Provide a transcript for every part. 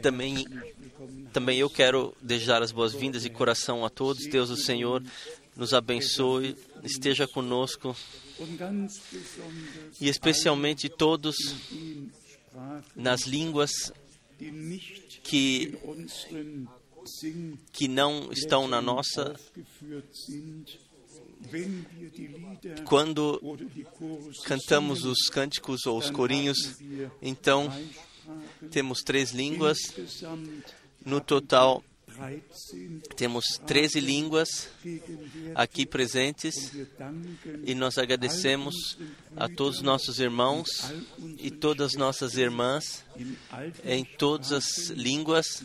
Também, também eu quero desejar as boas-vindas de coração a todos. Deus, o Senhor, nos abençoe, esteja conosco e especialmente todos nas línguas que, que não estão na nossa. Quando cantamos os cânticos ou os corinhos, então temos três línguas. No total, temos 13 línguas aqui presentes e nós agradecemos a todos os nossos irmãos e todas as nossas irmãs em todas as línguas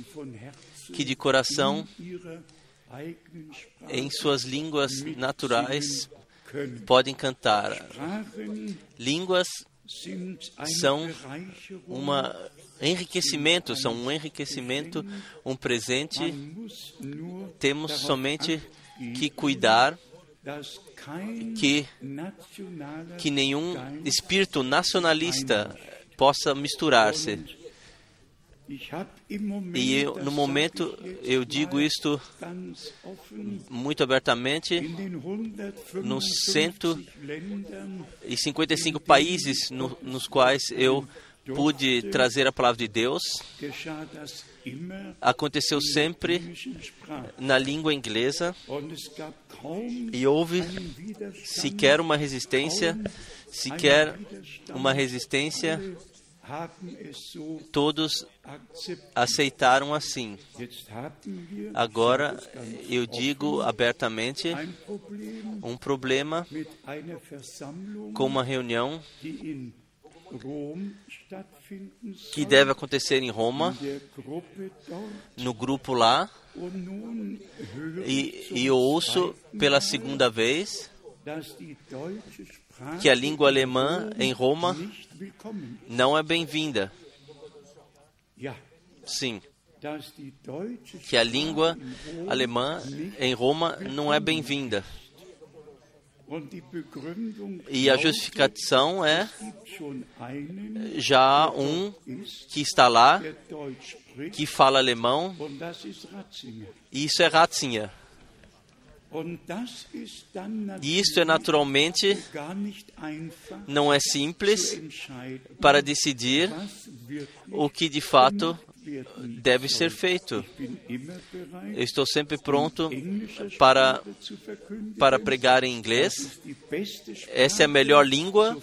que de coração, em suas línguas naturais, podem cantar. Línguas são uma enriquecimento, são um enriquecimento, um presente. Temos somente que cuidar que, que nenhum espírito nacionalista possa misturar-se. E eu, no momento eu digo isto muito abertamente, nos 155 países no, nos quais eu pude trazer a palavra de Deus. Aconteceu sempre na língua inglesa e houve sequer uma resistência, sequer uma resistência. Todos aceitaram assim. Agora eu digo abertamente um problema com uma reunião que deve acontecer em Roma, no grupo lá, e, e eu ouço pela segunda vez que a língua alemã em Roma não é bem-vinda. Sim. Que a língua alemã em Roma não é bem-vinda. E a justificação é já um que está lá, que fala alemão, e isso é Ratzinger. E isso é naturalmente não é simples para decidir o que de fato deve ser feito. Eu estou sempre pronto para, para pregar em inglês. Essa é a melhor língua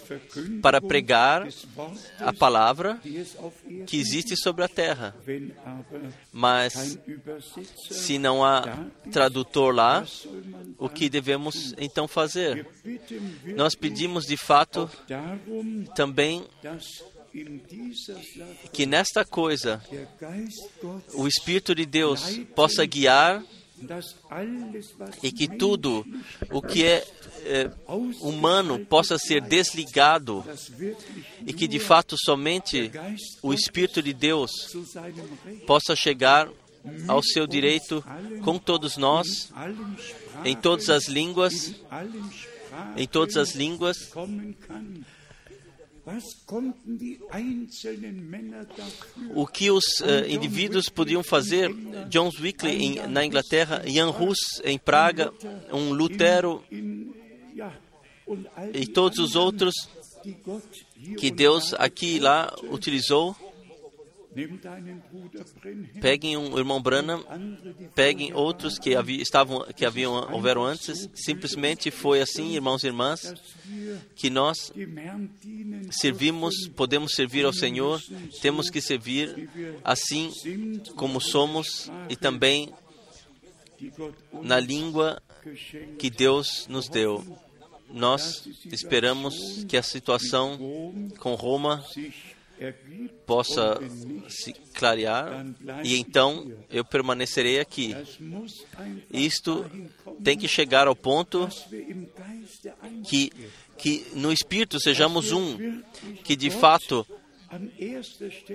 para pregar a palavra que existe sobre a terra. Mas se não há tradutor lá, o que devemos então fazer? Nós pedimos de fato também que nesta coisa o Espírito de Deus possa guiar e que tudo o que é, é, humano possa ser desligado e que de fato somente o Espírito de Deus possa chegar ao seu direito com todos nós, em todas as línguas, em todas as línguas, o que os uh, indivíduos podiam fazer, John Wycliffe em, na Inglaterra, Jan Hus em Praga, um Lutero e todos os outros que Deus aqui e lá utilizou. Peguem um irmão Branham, peguem outros que, havia, estavam, que haviam houveram antes. Simplesmente foi assim, irmãos e irmãs, que nós servimos, podemos servir ao Senhor, temos que servir assim como somos e também na língua que Deus nos deu. Nós esperamos que a situação com Roma possa se clarear e então eu permanecerei aqui. Isto tem que chegar ao ponto que, que no Espírito sejamos um, que de fato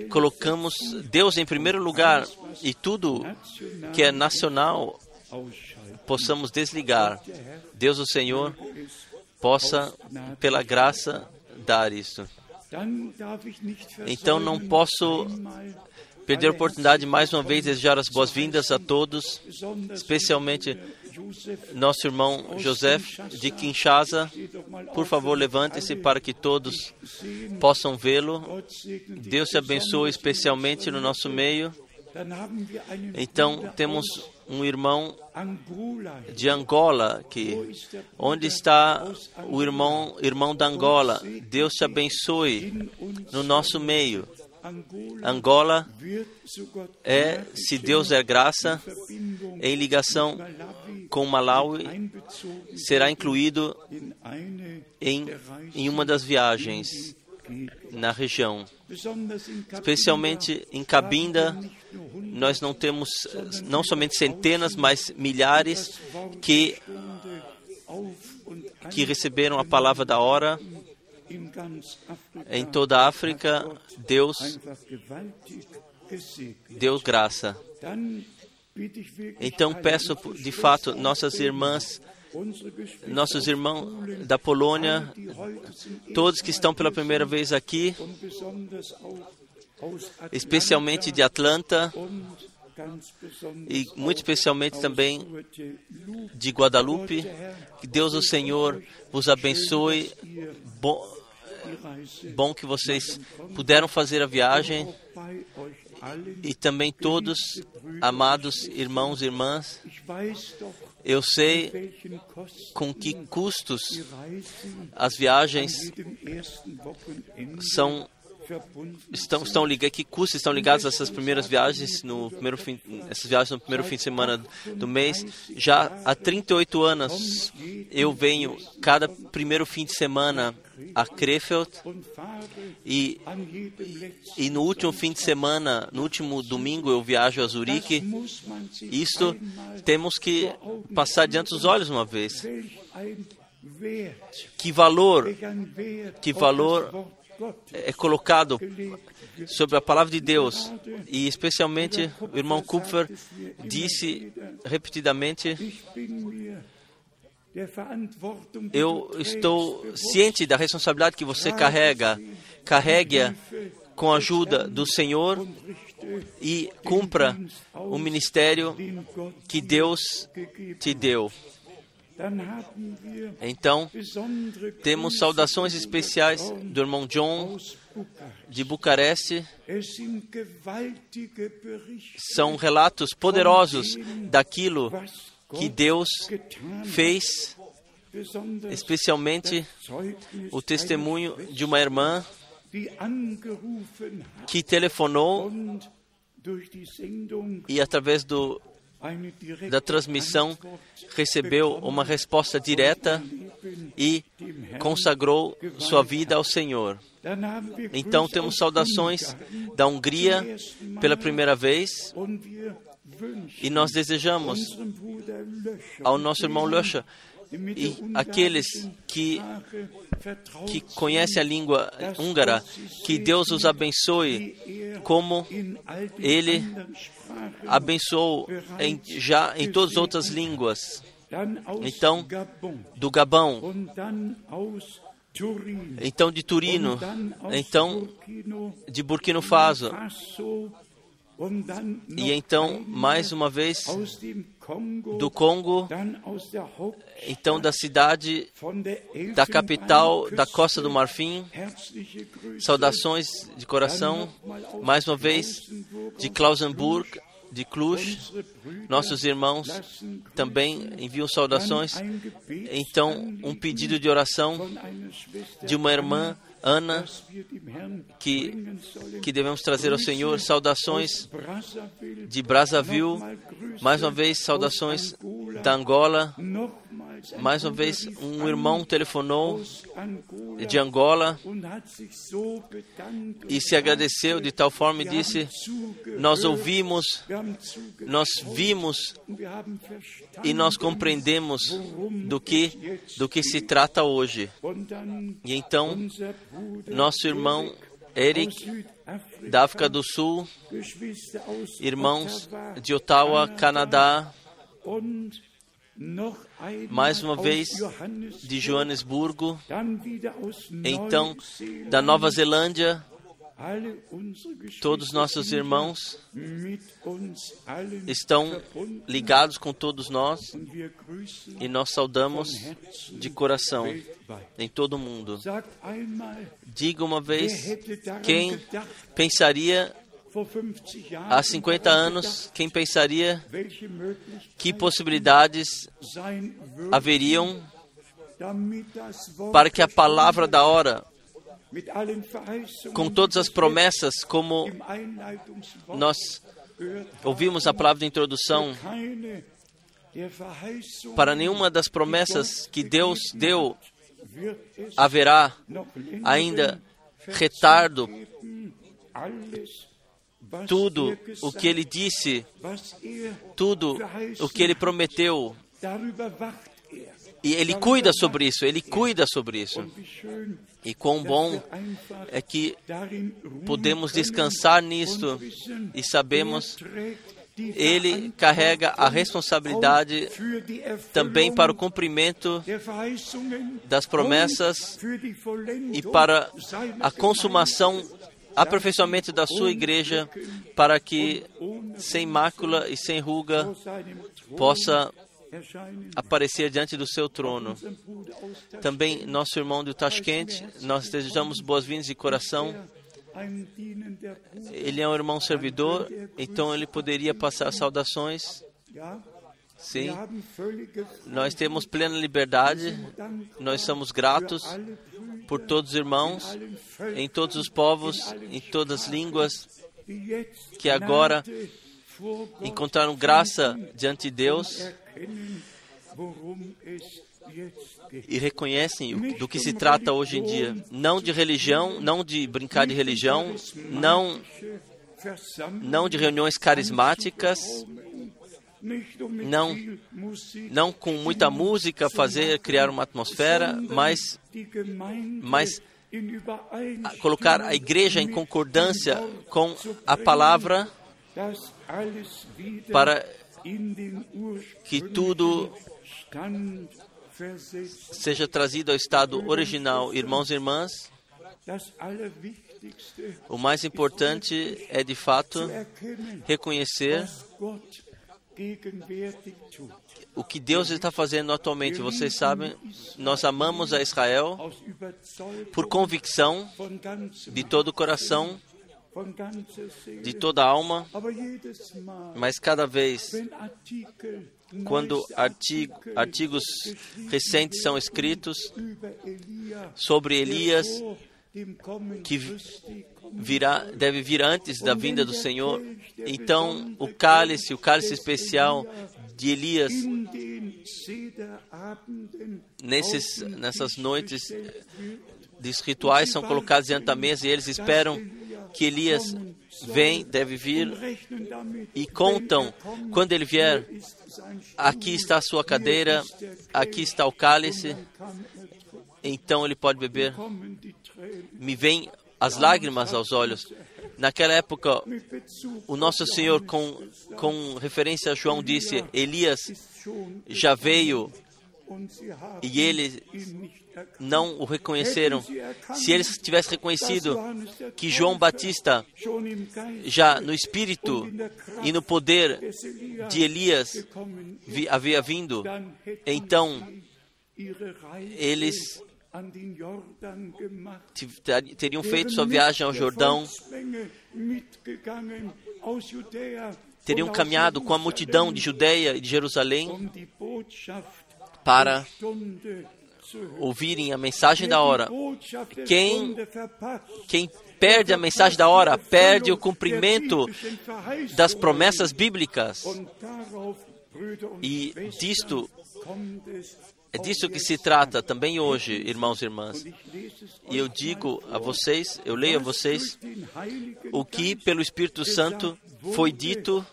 colocamos Deus em primeiro lugar e tudo que é nacional possamos desligar. Deus, o Senhor, possa, pela graça, dar isso. Então não posso perder a oportunidade de mais uma vez desejar as boas-vindas a todos, especialmente nosso irmão José de Kinshasa. Por favor, levante-se para que todos possam vê-lo. Deus te abençoe especialmente no nosso meio. Então, temos um irmão de Angola que onde está o irmão irmão da Angola? Deus te abençoe no nosso meio. Angola é, se Deus é graça, em ligação com Malawi, será incluído em, em uma das viagens na região. Especialmente em Cabinda, nós não temos não somente centenas, mas milhares que que receberam a palavra da hora em toda a África. Deus deu graça. Então peço de fato nossas irmãs nossos irmãos da Polônia, todos que estão pela primeira vez aqui, especialmente de Atlanta e muito especialmente também de Guadalupe. Que Deus, o Senhor, vos abençoe. Bom, bom que vocês puderam fazer a viagem e também todos, amados irmãos e irmãs, eu sei com que custos as viagens são estão estão ligados que custos estão ligados a essas primeiras viagens no primeiro fim essas viagens no primeiro fim de semana do mês. Já há 38 anos eu venho cada primeiro fim de semana a Krefeld e, e no último fim de semana, no último domingo, eu viajo a Zurique. Isto temos que passar diante dos olhos uma vez. Que valor, que valor é colocado sobre a palavra de Deus e especialmente o irmão Kupfer disse repetidamente eu estou ciente da responsabilidade que você carrega. Carregue-a com a ajuda do Senhor e cumpra o ministério que Deus te deu. Então, temos saudações especiais do irmão John de Bucareste. São relatos poderosos daquilo que Deus fez, especialmente o testemunho de uma irmã que telefonou e através do, da transmissão recebeu uma resposta direta e consagrou sua vida ao Senhor. Então temos saudações da Hungria pela primeira vez e nós desejamos ao nosso irmão Löscher e aqueles que, que conhecem a língua húngara, que Deus os abençoe, como Ele abençoou em, já em todas as outras línguas. Então, do Gabão, então de Turino, então de Burkina Faso, e então, mais uma vez, do Congo, então da cidade, da capital da Costa do Marfim, saudações de coração, mais uma vez, de Klausenburg, de Cluj, nossos irmãos também enviam saudações. Então, um pedido de oração de uma irmã Ana, que, que devemos trazer ao Senhor saudações de Brazzaville, mais uma vez saudações da Angola, mais uma vez um irmão telefonou de Angola e se agradeceu de tal forma e disse: Nós ouvimos, nós vimos e nós compreendemos do que do que se trata hoje. E então nosso irmão Eric da África do Sul, irmãos de Ottawa, Canadá, mais uma vez de Joanesburgo, então da Nova Zelândia, todos nossos irmãos estão ligados com todos nós e nós saudamos de coração em todo o mundo. Diga uma vez, quem pensaria há 50 anos, quem pensaria que possibilidades haveriam para que a palavra da hora, com todas as promessas, como nós ouvimos a palavra de introdução, para nenhuma das promessas que Deus deu haverá ainda retardo tudo o que ele disse, tudo o que ele prometeu. E ele cuida sobre isso, ele cuida sobre isso. E quão bom é que podemos descansar nisto e sabemos ele carrega a responsabilidade também para o cumprimento das promessas e para a consumação aperfeiçoamento da sua igreja para que sem mácula e sem ruga possa aparecer diante do seu trono. Também nosso irmão do Tashkent, nós desejamos boas-vindas de coração. Ele é um irmão servidor, então ele poderia passar saudações. Sim, nós temos plena liberdade, nós somos gratos por todos os irmãos, em todos os povos, em todas as línguas, que agora encontraram graça diante de Deus e reconhecem do que se trata hoje em dia. Não de religião, não de brincar de religião, não, não de reuniões carismáticas, não, não com muita música fazer criar uma atmosfera, mas, mas colocar a igreja em concordância com a palavra para que tudo seja trazido ao estado original. Irmãos e irmãs, o mais importante é de fato reconhecer o que Deus está fazendo atualmente. Vocês sabem, nós amamos a Israel por convicção de todo o coração, de toda a alma, mas cada vez quando artigo, artigos recentes são escritos sobre Elias, que virá, deve vir antes da vinda do Senhor. Então, o cálice, o cálice especial de Elias, nesses, nessas noites dos rituais são colocados diante da mesa e eles esperam que Elias vem, deve vir e contam quando ele vier. Aqui está a sua cadeira, aqui está o cálice, então ele pode beber. Me vem as lágrimas aos olhos. Naquela época, o nosso Senhor, com, com referência a João, disse: Elias já veio e eles não o reconheceram. Se eles tivessem reconhecido que João Batista, já no espírito e no poder de Elias, havia vindo, então eles teriam feito sua viagem ao Jordão, teriam caminhado com a multidão de Judeia e de Jerusalém para ouvirem a mensagem da hora. Quem, quem perde a mensagem da hora, perde o cumprimento das promessas bíblicas. E disto é disso que se trata também hoje, irmãos e irmãs. E eu digo a vocês, eu leio a vocês, o que pelo Espírito Santo foi dito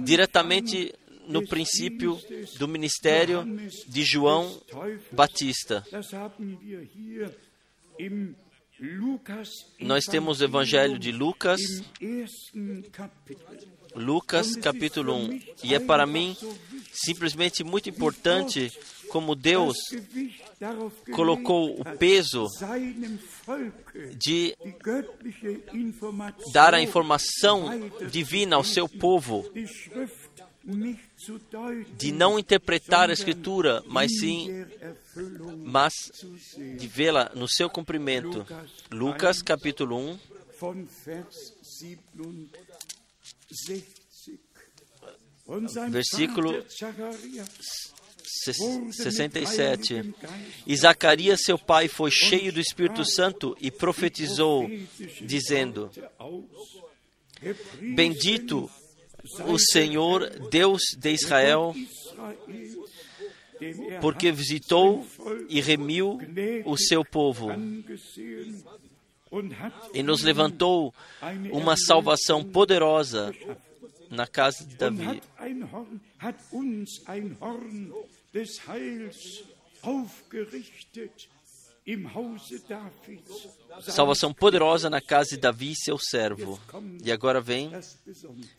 diretamente no princípio do ministério de João Batista. Nós temos o Evangelho de Lucas, Lucas capítulo 1. E é para mim simplesmente muito importante como Deus colocou o peso de dar a informação divina ao seu povo, de não interpretar a Escritura, mas sim, mas de vê-la no seu cumprimento. Lucas capítulo 1, versículo 67. E Zacarias, seu pai, foi cheio do Espírito Santo e profetizou, dizendo: Bendito o Senhor, Deus de Israel, porque visitou e remiu o seu povo e nos levantou uma salvação poderosa na casa de Davi. Salvação poderosa na casa de Davi, seu servo. E agora vem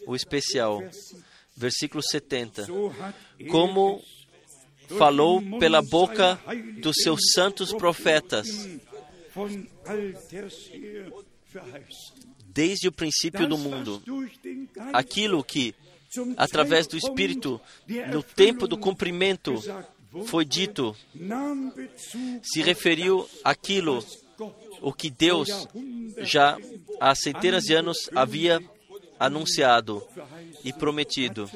o especial, versículo 70. Como falou pela boca dos seus santos profetas, desde o princípio do mundo. Aquilo que, através do Espírito, no tempo do cumprimento, foi dito, se referiu àquilo o que Deus já há centenas de anos havia anunciado e prometido.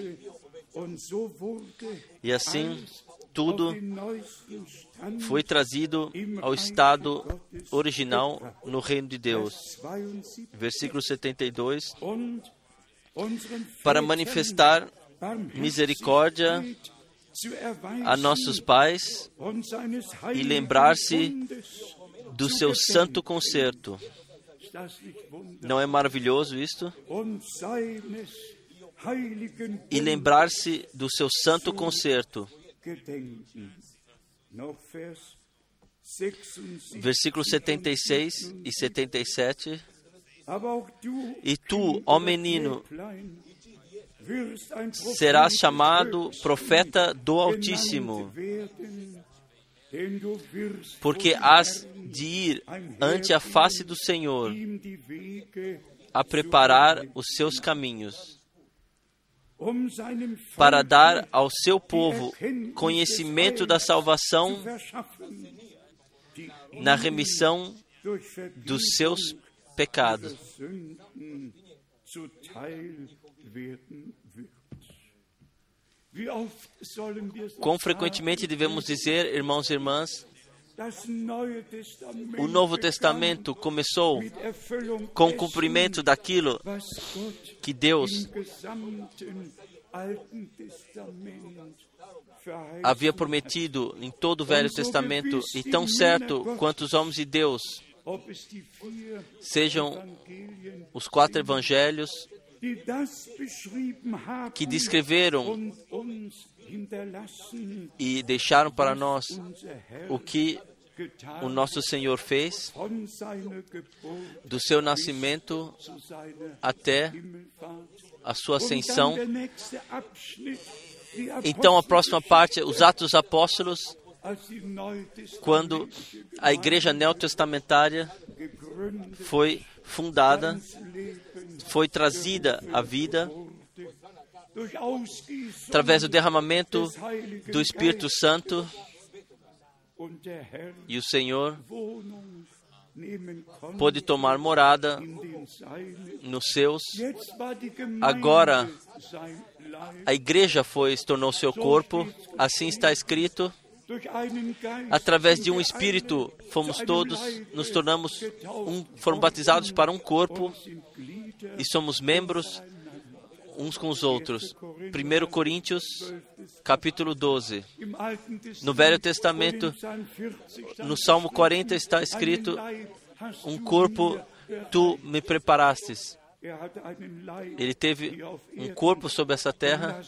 E assim, tudo foi trazido ao estado original no reino de Deus. Versículo 72. Para manifestar misericórdia a nossos pais e lembrar-se do seu santo concerto. Não é maravilhoso isto? E lembrar-se do seu santo concerto. Versículos 76 e 77. E tu, ó menino, serás chamado profeta do Altíssimo, porque has de ir ante a face do Senhor a preparar os seus caminhos, para dar ao seu povo conhecimento da salvação na remissão dos seus pecados. Quão frequentemente devemos dizer, irmãos e irmãs, o Novo Testamento começou com o cumprimento daquilo que Deus havia prometido em todo o Velho Testamento, e tão certo quanto os homens de Deus, sejam os quatro evangelhos que descreveram e deixaram para nós o que o nosso Senhor fez do seu nascimento até a sua ascensão. Então, a próxima parte, os Atos Apóstolos, quando a igreja neotestamentária foi fundada, foi trazida à vida através do derramamento do Espírito Santo e o Senhor pôde tomar morada nos seus. Agora a igreja foi se tornou seu corpo, assim está escrito. Através de um espírito fomos todos, nos tornamos um, foram batizados para um corpo e somos membros uns com os outros. 1 Coríntios, capítulo 12. No Velho Testamento, no Salmo 40 está escrito: Um corpo tu me preparastes. Ele teve um corpo sobre essa terra.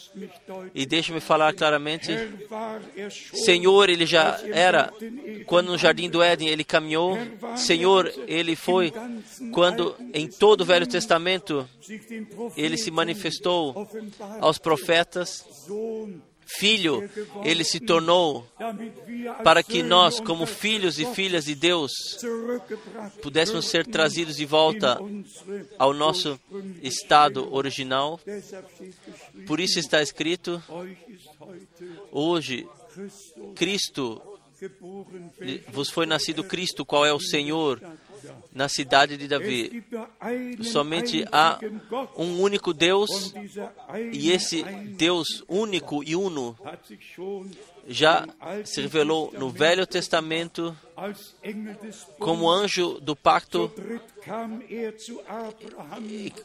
E deixa-me falar claramente: Senhor, ele já era quando no jardim do Éden ele caminhou. Senhor, ele foi quando em todo o Velho Testamento ele se manifestou aos profetas, filho, ele se tornou para que nós, como filhos e filhas de Deus, pudéssemos ser trazidos de volta ao nosso estado original. Por isso está escrito: hoje, Cristo vos foi nascido Cristo, qual é o Senhor, na cidade de Davi. Somente há um único Deus, e esse Deus único e uno já se revelou no Velho Testamento como anjo do pacto.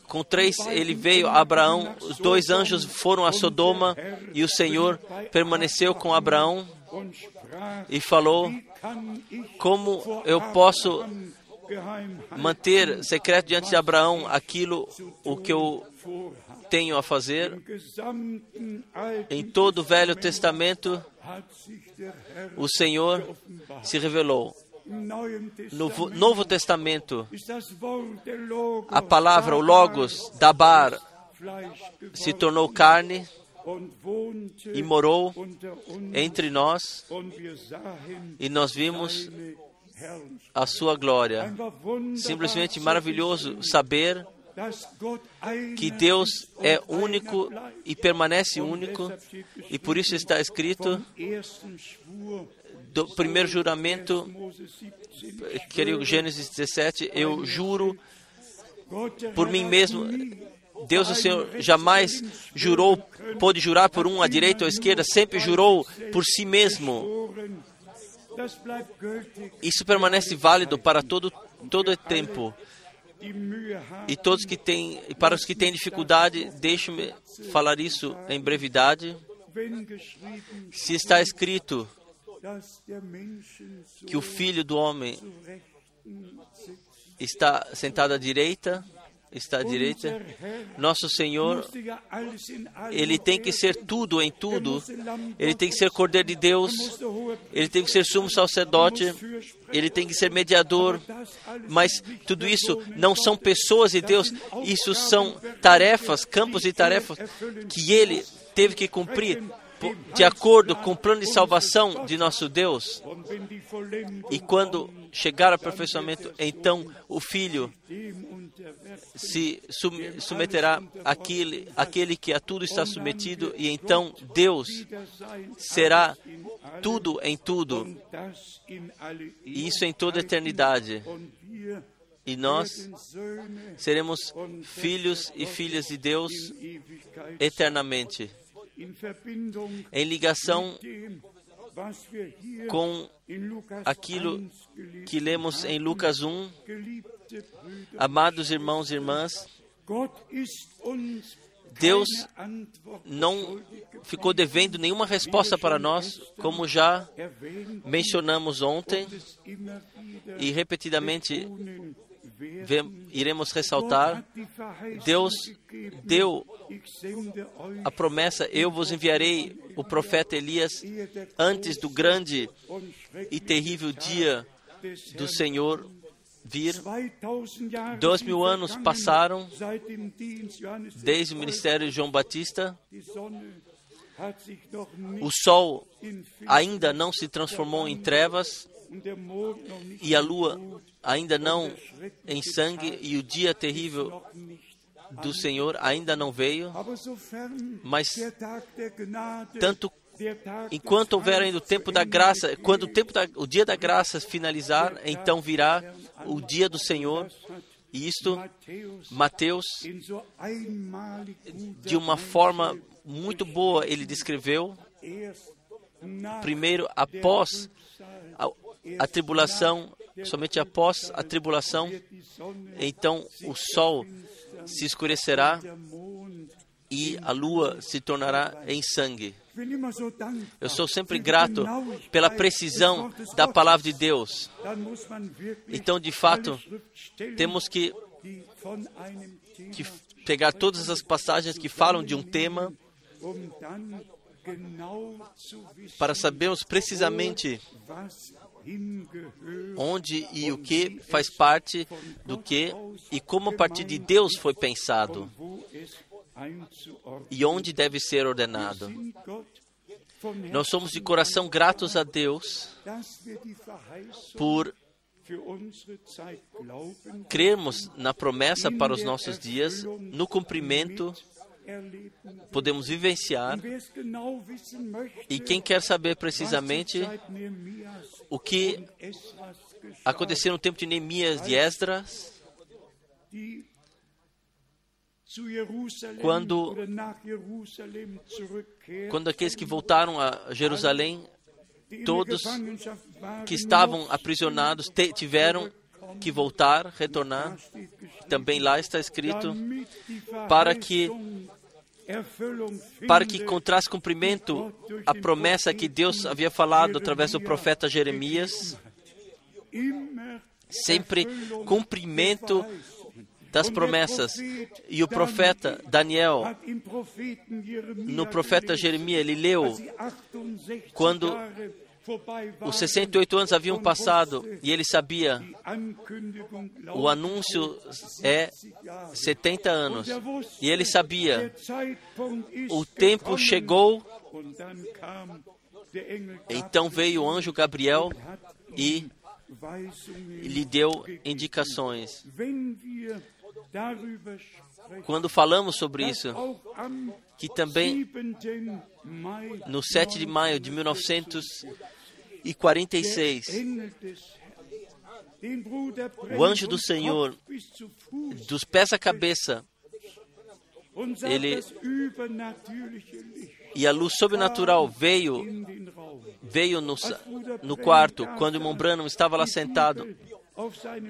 Com três ele veio a Abraão, os dois anjos foram a Sodoma e o Senhor permaneceu com Abraão e falou: Como eu posso manter secreto diante de Abraão aquilo o que eu tenho a fazer? Em todo o Velho Testamento, o Senhor se revelou. No Novo Testamento, a palavra, o Logos, Dabar, se tornou carne e morou entre nós, e nós vimos a sua glória. Simplesmente maravilhoso saber que Deus é único e permanece único, e por isso está escrito do primeiro juramento, querido Gênesis 17, eu juro por mim mesmo. Deus, o Senhor, jamais jurou, pôde jurar por um à direita ou à esquerda, sempre jurou por si mesmo. Isso permanece válido para todo todo o tempo. E todos que têm, para os que têm dificuldade, deixe-me falar isso em brevidade. Se está escrito que o Filho do Homem está sentado à direita, está à direita. Nosso Senhor, ele tem que ser tudo em tudo. Ele tem que ser Cordeiro de Deus. Ele tem que ser sumo sacerdote. Ele tem que ser mediador. Mas tudo isso não são pessoas de Deus. Isso são tarefas, campos de tarefas que ele teve que cumprir de acordo com o plano de salvação de nosso Deus. E quando chegar ao aperfeiçoamento, então o Filho se submeterá àquele, àquele que a tudo está submetido, e então Deus será tudo em tudo, e isso em toda a eternidade. E nós seremos filhos e filhas de Deus eternamente em ligação com aquilo que lemos em Lucas 1. Amados irmãos e irmãs, Deus não ficou devendo nenhuma resposta para nós, como já mencionamos ontem e repetidamente iremos ressaltar, Deus deu a promessa: Eu vos enviarei o profeta Elias antes do grande e terrível dia do Senhor vir. Dois mil anos passaram desde o ministério de João Batista. O sol ainda não se transformou em trevas e a lua ainda não em sangue e o dia terrível do Senhor ainda não veio, mas tanto enquanto houver ainda o tempo da graça, quando o tempo da, o dia da graça finalizar, então virá o dia do Senhor. E isto Mateus de uma forma muito boa ele descreveu. Primeiro após a, tribulação, somente após a tribulação, então o sol se escurecerá e a lua se tornará em sangue. Eu sou sempre grato pela precisão da palavra de Deus. Então, de fato, temos que, que pegar todas as passagens que falam de um tema para sabermos precisamente onde e o que faz parte do que e como a partir de Deus foi pensado e onde deve ser ordenado. Nós somos de coração gratos a Deus por crermos na promessa para os nossos dias, no cumprimento podemos vivenciar. E quem quer saber precisamente o que aconteceu no tempo de Neemias de Esdras, quando, quando aqueles que voltaram a Jerusalém, todos que estavam aprisionados tiveram que voltar, retornar. Também lá está escrito para que para que encontrasse cumprimento a promessa que Deus havia falado através do profeta Jeremias, sempre cumprimento das promessas. E o profeta Daniel, no profeta Jeremias, ele leu quando os 68 anos haviam passado e ele sabia o anúncio é 70 anos. E ele sabia o tempo chegou. Então veio o anjo Gabriel e lhe deu indicações. Quando falamos sobre isso, que também no 7 de maio de 1946, o anjo do Senhor, dos pés à cabeça, ele e a luz sobrenatural veio veio no, no quarto quando o irmão Branham estava lá sentado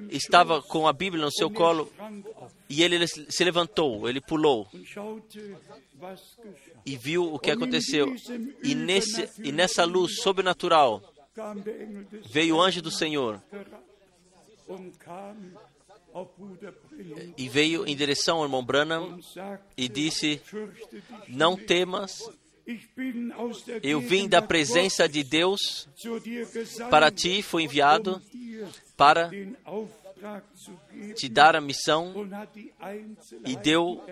estava com a Bíblia no seu colo e ele, se levantou, ele pulou e viu o que aconteceu. E, nesse, e nessa luz sobrenatural veio o anjo do Senhor e veio em direção ao irmão Branham e disse: Não temas, eu vim da presença de Deus para ti, fui enviado para te dar a missão e deu,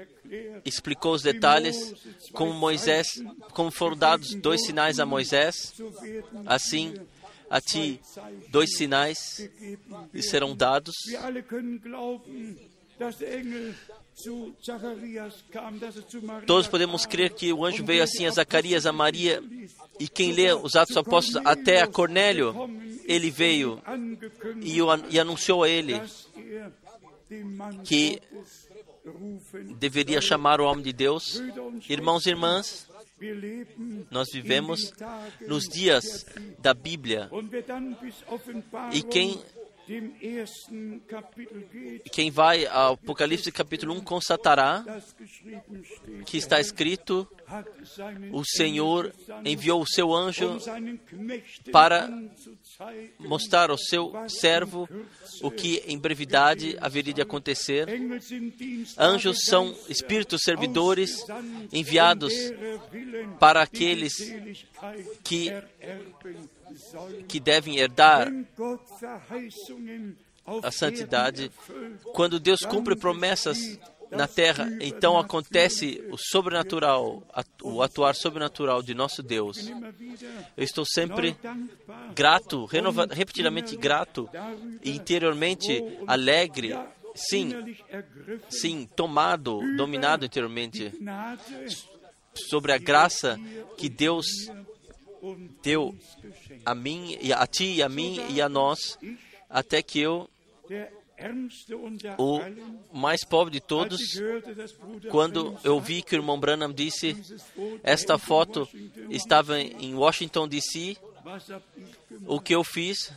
explicou os detalhes, como Moisés, como foram dados dois sinais a Moisés, assim a ti dois sinais serão dados. Todos podemos crer que o anjo veio assim a Zacarias, a Maria, e quem lê os Atos Apóstolos até a Cornélio, ele veio e, e anunciou a ele que deveria chamar o homem de Deus. Irmãos e irmãs, nós vivemos nos dias da Bíblia. E quem quem vai ao Apocalipse capítulo 1 constatará que está escrito: o Senhor enviou o seu anjo para mostrar ao seu servo o que em brevidade haveria de acontecer. Anjos são espíritos servidores enviados para aqueles que que devem herdar a santidade. Quando Deus cumpre promessas na terra, então acontece o sobrenatural, o atuar sobrenatural de nosso Deus. Eu estou sempre grato, repetidamente grato e interiormente alegre, sim, sim, tomado, dominado interiormente sobre a graça que Deus deu a mim, a ti e a mim e a nós, até que eu, o mais pobre de todos, quando eu vi que o irmão Branham disse, esta foto estava em Washington D.C., o que eu fiz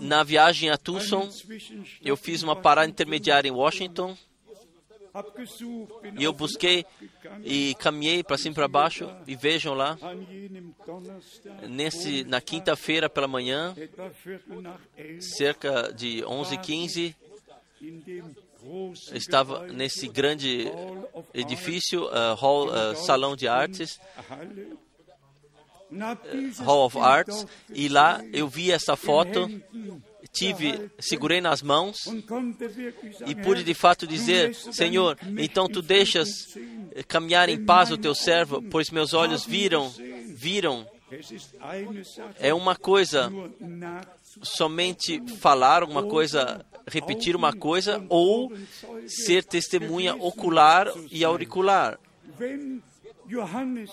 na viagem a Tucson, eu fiz uma parada intermediária em Washington e eu busquei e caminhei para cima e para baixo e vejam lá, nesse, na quinta-feira pela manhã, cerca de 11h15, estava nesse grande edifício, uh, hall, uh, salão de artes, Hall of Arts, e lá eu vi essa foto tive, segurei nas mãos e pude de fato dizer: Senhor, então tu deixas caminhar em paz o teu servo, pois meus olhos viram, viram. É uma coisa somente falar uma coisa, repetir uma coisa, ou ser testemunha ocular e auricular.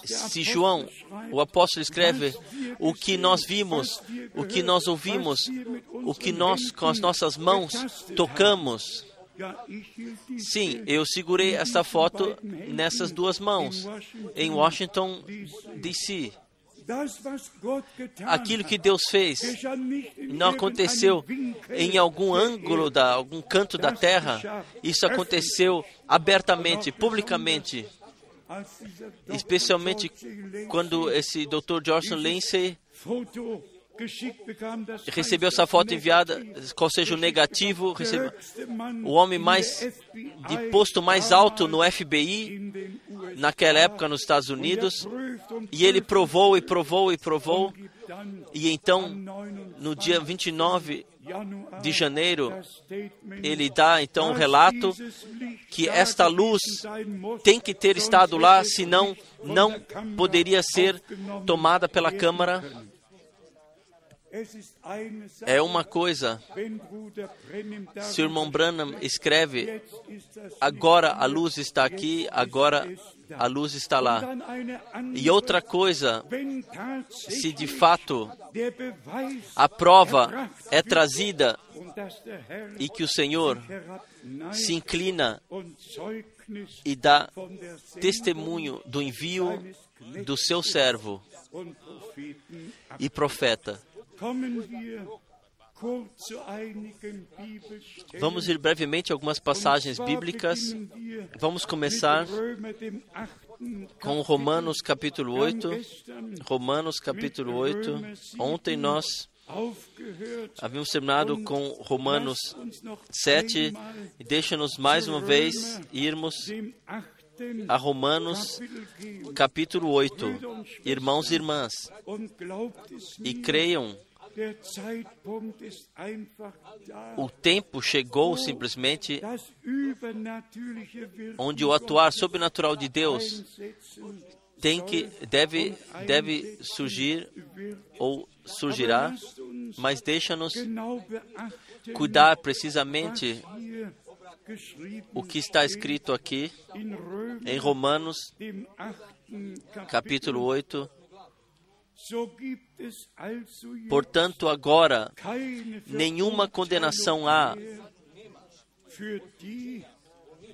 Se João, o apóstolo, escreve o que nós vimos, o que nós ouvimos, o que nós com as nossas mãos tocamos. Sim, eu segurei essa foto nessas duas mãos, em Washington, D.C. Aquilo que Deus fez não aconteceu em algum ângulo, da, algum canto da terra. Isso aconteceu abertamente, publicamente. Especialmente quando esse Dr. Johnson Lindsay recebeu essa foto enviada, qual seja o negativo, o homem mais de posto mais alto no FBI naquela época nos Estados Unidos, e ele provou e provou e provou, e então no dia 29 de janeiro ele dá então um relato que esta luz tem que ter estado lá, senão não poderia ser tomada pela câmara. É uma coisa, se o irmão Branham escreve, agora a luz está aqui, agora a luz está lá. E outra coisa, se de fato a prova é trazida e que o Senhor se inclina e dá testemunho do envio do seu servo e profeta. Vamos ir brevemente a algumas passagens bíblicas. Vamos começar com Romanos capítulo 8. Romanos capítulo 8. Ontem nós havíamos terminado com Romanos 7 e deixa-nos mais uma vez irmos a Romanos capítulo 8. Irmãos e irmãs, e creiam o tempo chegou simplesmente onde o atuar sobrenatural de Deus tem que deve deve surgir ou surgirá, mas deixa-nos cuidar precisamente o que está escrito aqui em Romanos capítulo 8 Portanto, agora nenhuma condenação há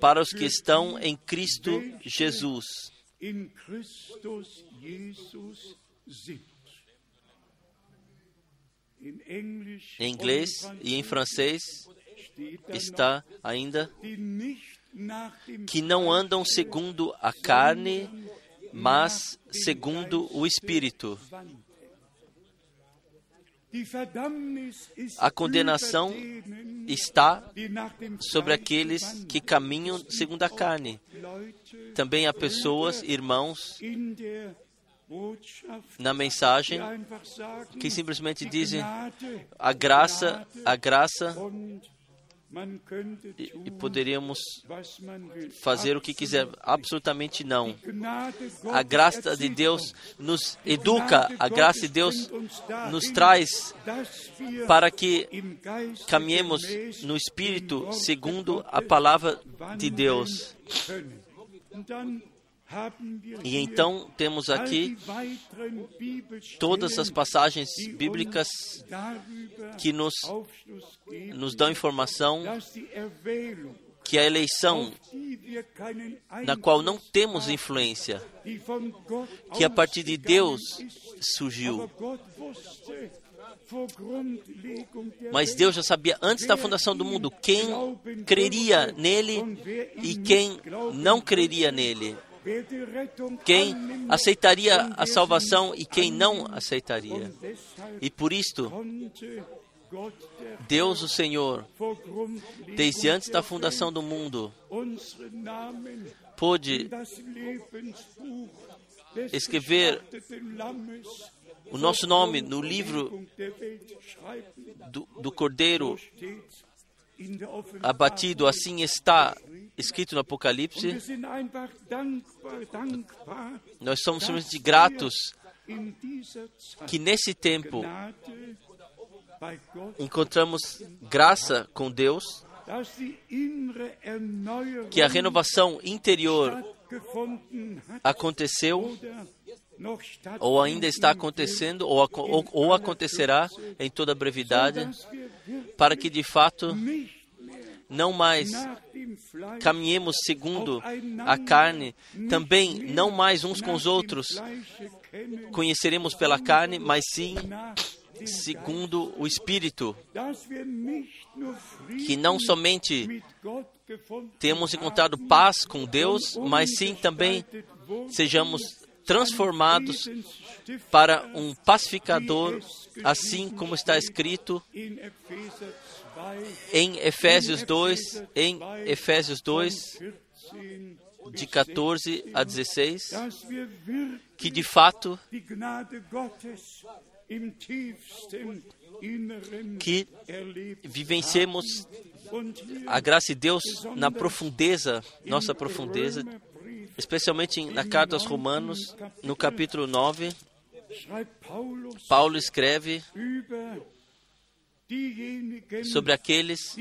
para os que estão em Cristo Jesus. Em inglês e em francês está ainda que não andam segundo a carne, mas segundo o Espírito. A condenação está sobre aqueles que caminham segundo a carne. Também há pessoas, irmãos, na mensagem que simplesmente dizem a graça, a graça e, poderíamos fazer o que quiser. Absolutamente não. A graça de Deus nos educa, a graça de Deus nos traz para que caminhemos no Espírito segundo a palavra de Deus. E então temos aqui todas as passagens bíblicas que nos, nos dão informação que a eleição, na qual não temos influência, que a partir de Deus surgiu. Mas Deus já sabia antes da fundação do mundo quem creria nele e quem não creria nele quem aceitaria a salvação e quem não aceitaria. E por isto, Deus, o Senhor, desde antes da fundação do mundo, pôde escrever o nosso nome no livro do, do Cordeiro abatido, assim está escrito no Apocalipse. Nós somos simplesmente gratos que nesse tempo encontramos graça com Deus, que a renovação interior aconteceu ou ainda está acontecendo ou, ou, ou acontecerá em toda brevidade, para que de fato não mais caminhemos segundo a carne, também não mais uns com os outros conheceremos pela carne, mas sim segundo o Espírito, que não somente temos encontrado paz com Deus, mas sim também sejamos transformados para um pacificador, assim como está escrito in Epheser 2, em Efésios 2, em Efésios 2, 14, de 14 a 16, dass wir wirklich que de fato que vivenciemos a graça de Deus na profundeza, nossa profundeza, especialmente na carta aos Romanos, no capítulo 9, schreibt Paulus Paulo escreve sobre aqueles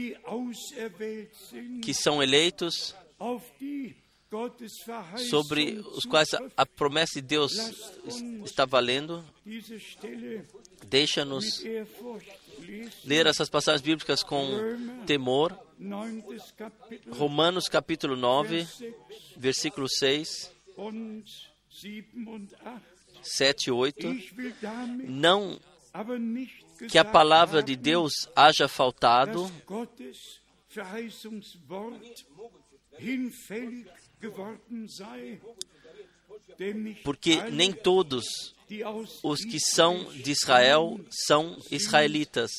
que são eleitos, sobre os quais a- promessa de Deus es- está valendo. Deixa-nos ler essas passagens bíblicas com temor. Romanos capítulo 9, Vers 6 versículo 6, und 7 und 8. 7 e 8. Ich will damit Não que a palavra de Deus haja faltado, dass Gottes Verheißungswort hinfällig geworden sei. Denn nicht porque nem todos os que são de Israel são israelitas.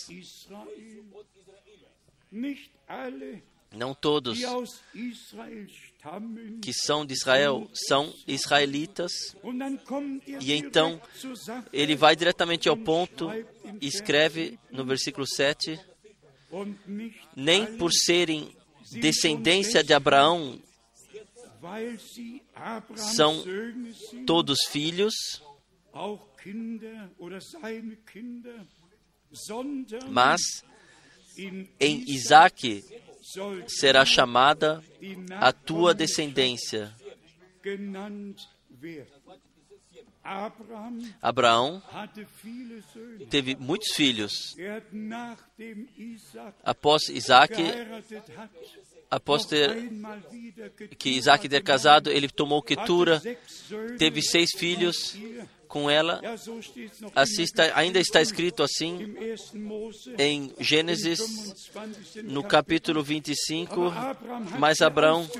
Não todos que são de Israel são israelitas. E então, Ele vai diretamente ao ponto e escreve no versículo 7: und nicht Nem por serem descendência de Abraão são todos filhos, mas em soll será chamada a tua descendência. Abraão teve muitos filhos. Após Isaac, após ter que Isaac ter casado, ele tomou Ketura, teve seis filhos com ela. Assim está, ainda está escrito assim im 1. Mose, em Gênesis, im 25. no capítulo 25. Aber Abraham hat Mas Abraão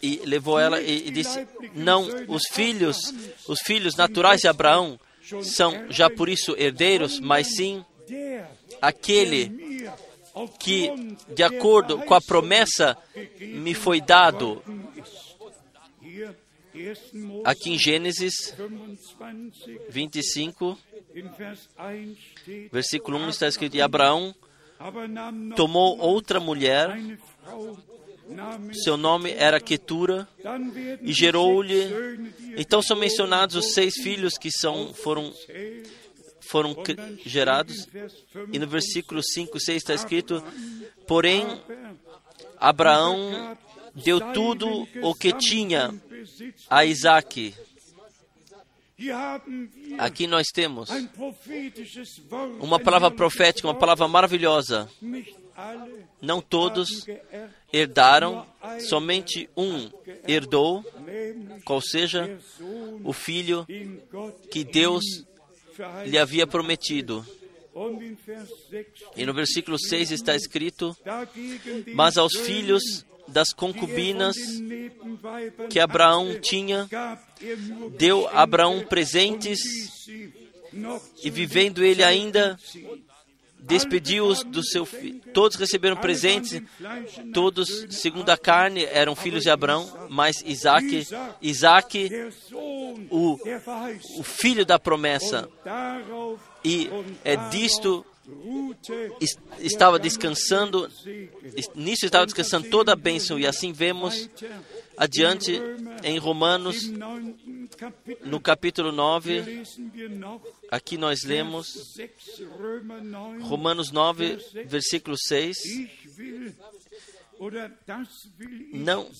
e levou ela e, e disse: Não, os filhos, os filhos naturais de Abraão são já por isso herdeiros, mas sim aquele que, de acordo com a promessa, me foi dado. ist. Hier, 1. Mose Aqui em Gênesis 25, 25, in Vers 1 steht, versículo 1 está escrito: E Abraão tomou outra mulher, seu nome era Ketura, e gerou-lhe. er Então são mencionados os seis filhos que são, foram. Foram gerados. E no 25, versículo 5, 6 está escrito: Porém, Abraão deu tudo o que tinha a Isaac. Aqui nós temos uma palavra profética, uma palavra maravilhosa. Não todos herdaram, somente um herdou, qual seja o filho que Deus lhe havia prometido. Und in Vers 6 E no versículo 6 está escrito: Mas aos filhos das concubinas que Abraão tinha, deu Abraão presentes e vivendo ele ainda. Despediu-os do seu filho. Todos receberam presentes, todos, segundo a carne, eram filhos de Abraão, mas Isaac, Isaac o, o filho da promessa. E é disto estava descansando, es- nisso estava descansando toda a bênção. E assim vemos adiante em Romanos, no capítulo 9, Lesen wir noch aqui nós lemos 6 Römer 9. Romanos 9, versículo 6. Ich will, oder das will ich Não.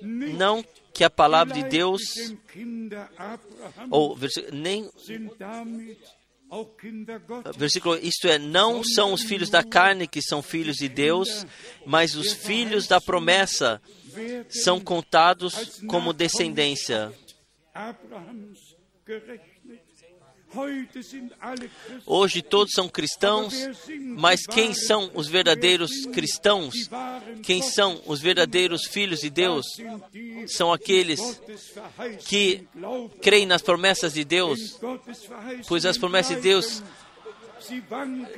Não que a palavra de Deus, ou nem versículo, isto é, não são os filhos da carne que são filhos de Deus, mas os filhos da promessa são contados como descendência. Hoje todos são cristãos, mas quem são os verdadeiros cristãos? Quem são os verdadeiros filhos de Deus? São aqueles que creem nas promessas de Deus, pois as promessas de Deus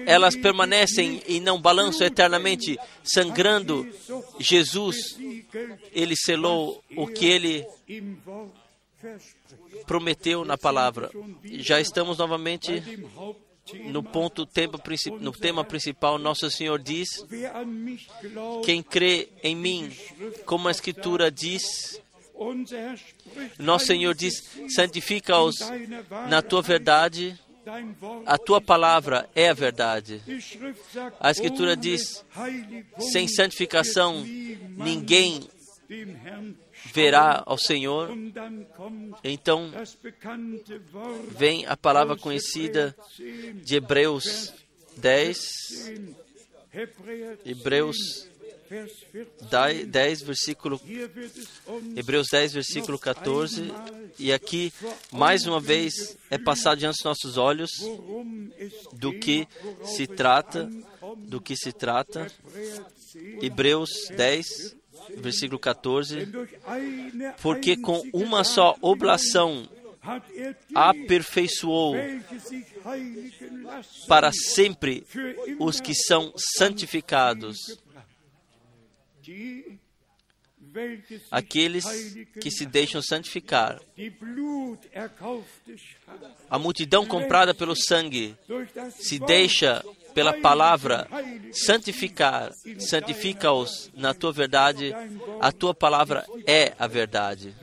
elas permanecem e não balançam eternamente, sangrando. Jesus, ele selou o que ele. Prometeu na palavra. Já estamos novamente no ponto tempo, no tema principal. Nosso Senhor diz: Quem crê em mim, como a Escritura diz, nosso Senhor diz: santifica-os na tua verdade. A tua palavra é a verdade. A Escritura diz: Sem santificação, ninguém verá ao Senhor. Então vem a palavra conhecida Hebräer 10, de Hebreus 10, 10, Hebräer 10, Hebreus Vers 14. 10, versículo Hebreus 10, versículo 14, e aqui, mais uma vez, é passado diante dos nossos olhos do que se trata, do que se trata. Hebräer 10, Hebreus 10, versículo 14, denn durch eine porque com uma só Darbitung oblação er aperfeiçoou para sempre os que são santificados, aqueles que se deixam santificar. A multidão comprada pelo sangue se deixa pela palavra santificar, santifica-os na tua verdade, a tua palavra é a verdade.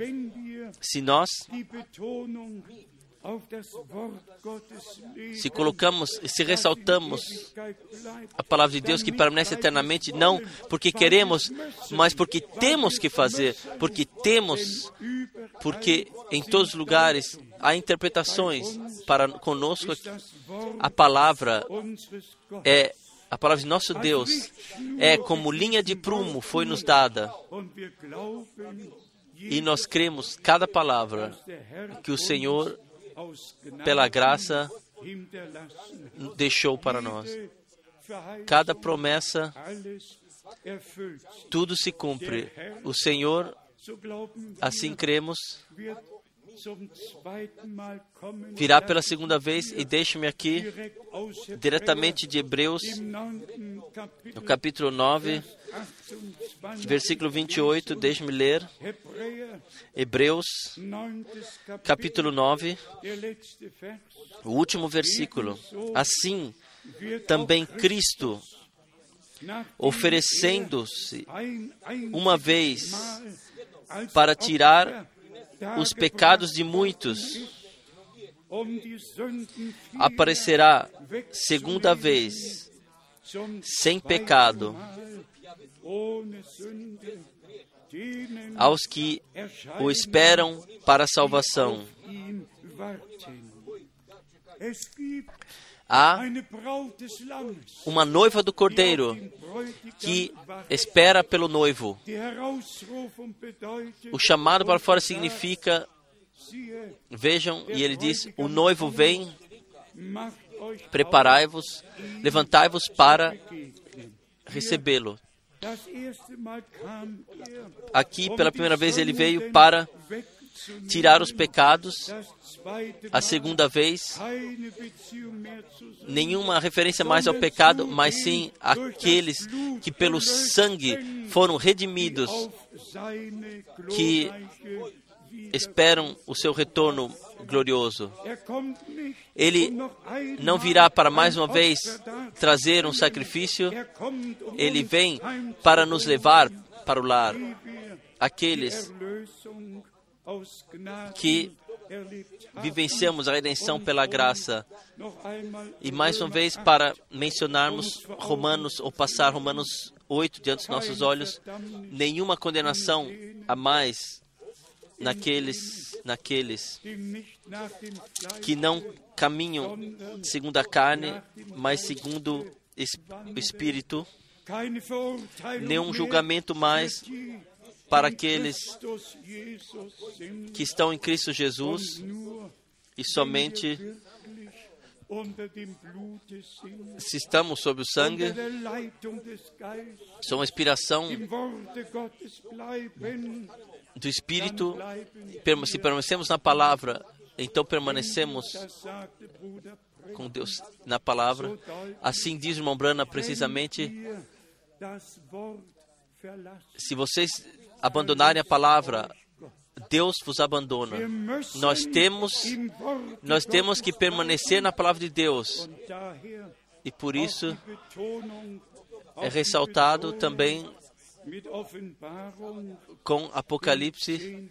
Se nós, se colocamos, se ressaltamos a palavra de Deus que permanece eternamente, não porque queremos, mas porque temos que fazer, porque temos, porque em todos os lugares há interpretações para conosco. A palavra é a palavra de nosso Deus é como linha de prumo foi nos dada e nós cremos cada palavra que o Senhor pela graça deixou para nós. Cada promessa, tudo se cumpre. O Senhor, assim cremos, virá pela segunda vez e deixe-me aqui diretamente de Hebreus, no capítulo 9, 28, versículo 28, deixe-me ler. Hebreus, capítulo 9, der letzte Vers, o último versículo. Assim, também Cristo, oferecendo-se er uma vez para tirar os pecados de muitos, aparecerá segunda vez, sem pecado, aos que o esperam para a salvação. Há uma noiva do Cordeiro que espera pelo noivo. O chamado para fora significa, vejam, e ele diz: O noivo vem, preparai-vos, levantai-vos para recebê-lo. Aqui, pela primeira vez, ele veio para tirar os pecados, a segunda vez, nenhuma referência mais ao pecado, mas sim aqueles que pelo sangue foram redimidos, que esperam o seu retorno glorioso. Ele não virá para mais uma vez trazer um sacrifício, ele vem para nos levar para o lar. Aqueles que vivenciamos a redenção pela graça. E mais uma vez, para mencionarmos Romanos, ou passar Romanos 8 diante dos nossos olhos, nenhuma condenação a mais naqueles, naqueles que não caminham segundo a carne, mas segundo o Espírito, nenhum julgamento mais para aqueles que estão em Cristo Jesus e somente se estamos sob o sangue, são a inspiração do Espírito. Se permanecemos na palavra, então permanecemos com Deus na palavra. Assim diz o irmão Brana precisamente: se vocês abandonarem a palavra, Deus vos abandona. Nós temos, nós temos que permanecer na palavra de Deus. E por isso é ressaltado também com Apocalipse, 10.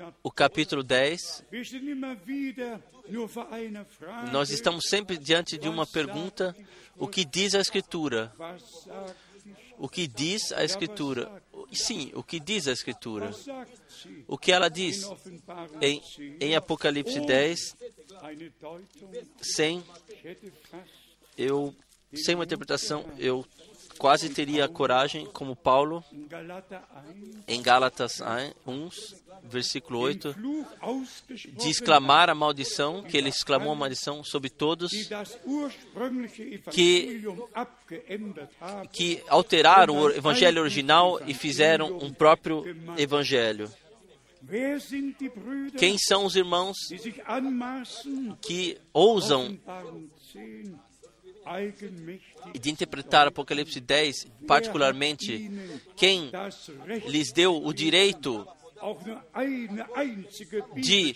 Kapitel. o capítulo 10. Wir stehen immer wieder nur vor einer Frage. Nós estamos sempre diante de uma pergunta: o que diz a Escritura? O que diz a Escritura? Sim, o que diz a Escritura? O que ela diz em, 10? em Apocalipse 10, Eine Deutung, sem eu sem uma interpretação, eu quase teria coragem, como Paulo, in Galater 1 em Gálatas 1, versículo 8, Fluch ausgesprochen, de exclamar a maldição, que ele exclamou a maldição sobre todos que- que alteraram o evangelho original e fizeram um próprio evangelho. Quem são os irmãos que ousam Offenbarung 10, eigenmächtig de interpretar Apocalipse 10, particularmente quem lhes deu o direito de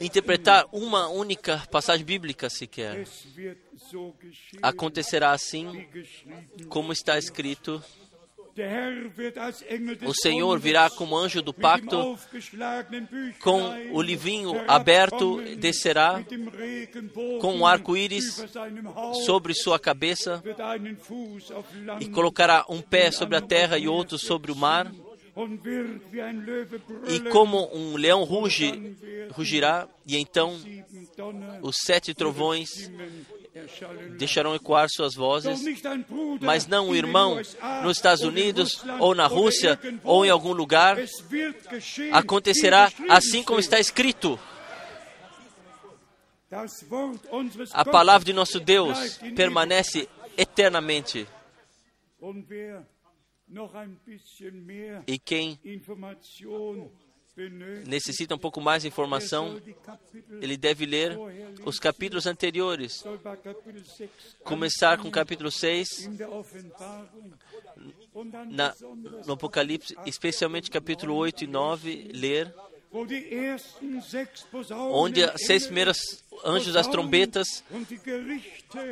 interpretar uma única passagem bíblica sequer. Acontecerá assim como está escrito: O Senhor virá como anjo do pacto, com o livrinho aberto, descerá com um arco-íris sobre sua cabeça e colocará um pé sobre a terra e outro sobre o mar. E como um leão ruge, rugirá, e então os sete trovões deixarão ecoar suas vozes, mas não o den irmão nos Estados Unidos, ou na Rússia, ou em algum lugar. Acontecerá assim como está escrito. A palavra de nosso Deus permanece eternamente. E quem necessita um pouco mais de informação, ele deve ler os capítulos anteriores. soll bei Kapitel 6 Começar com o capítulo 6, in der Offenbarung und dann na, no Apocalipse, especialmente capítulo 8 e 9, ler, onde as seis primeiras anjos das trombetas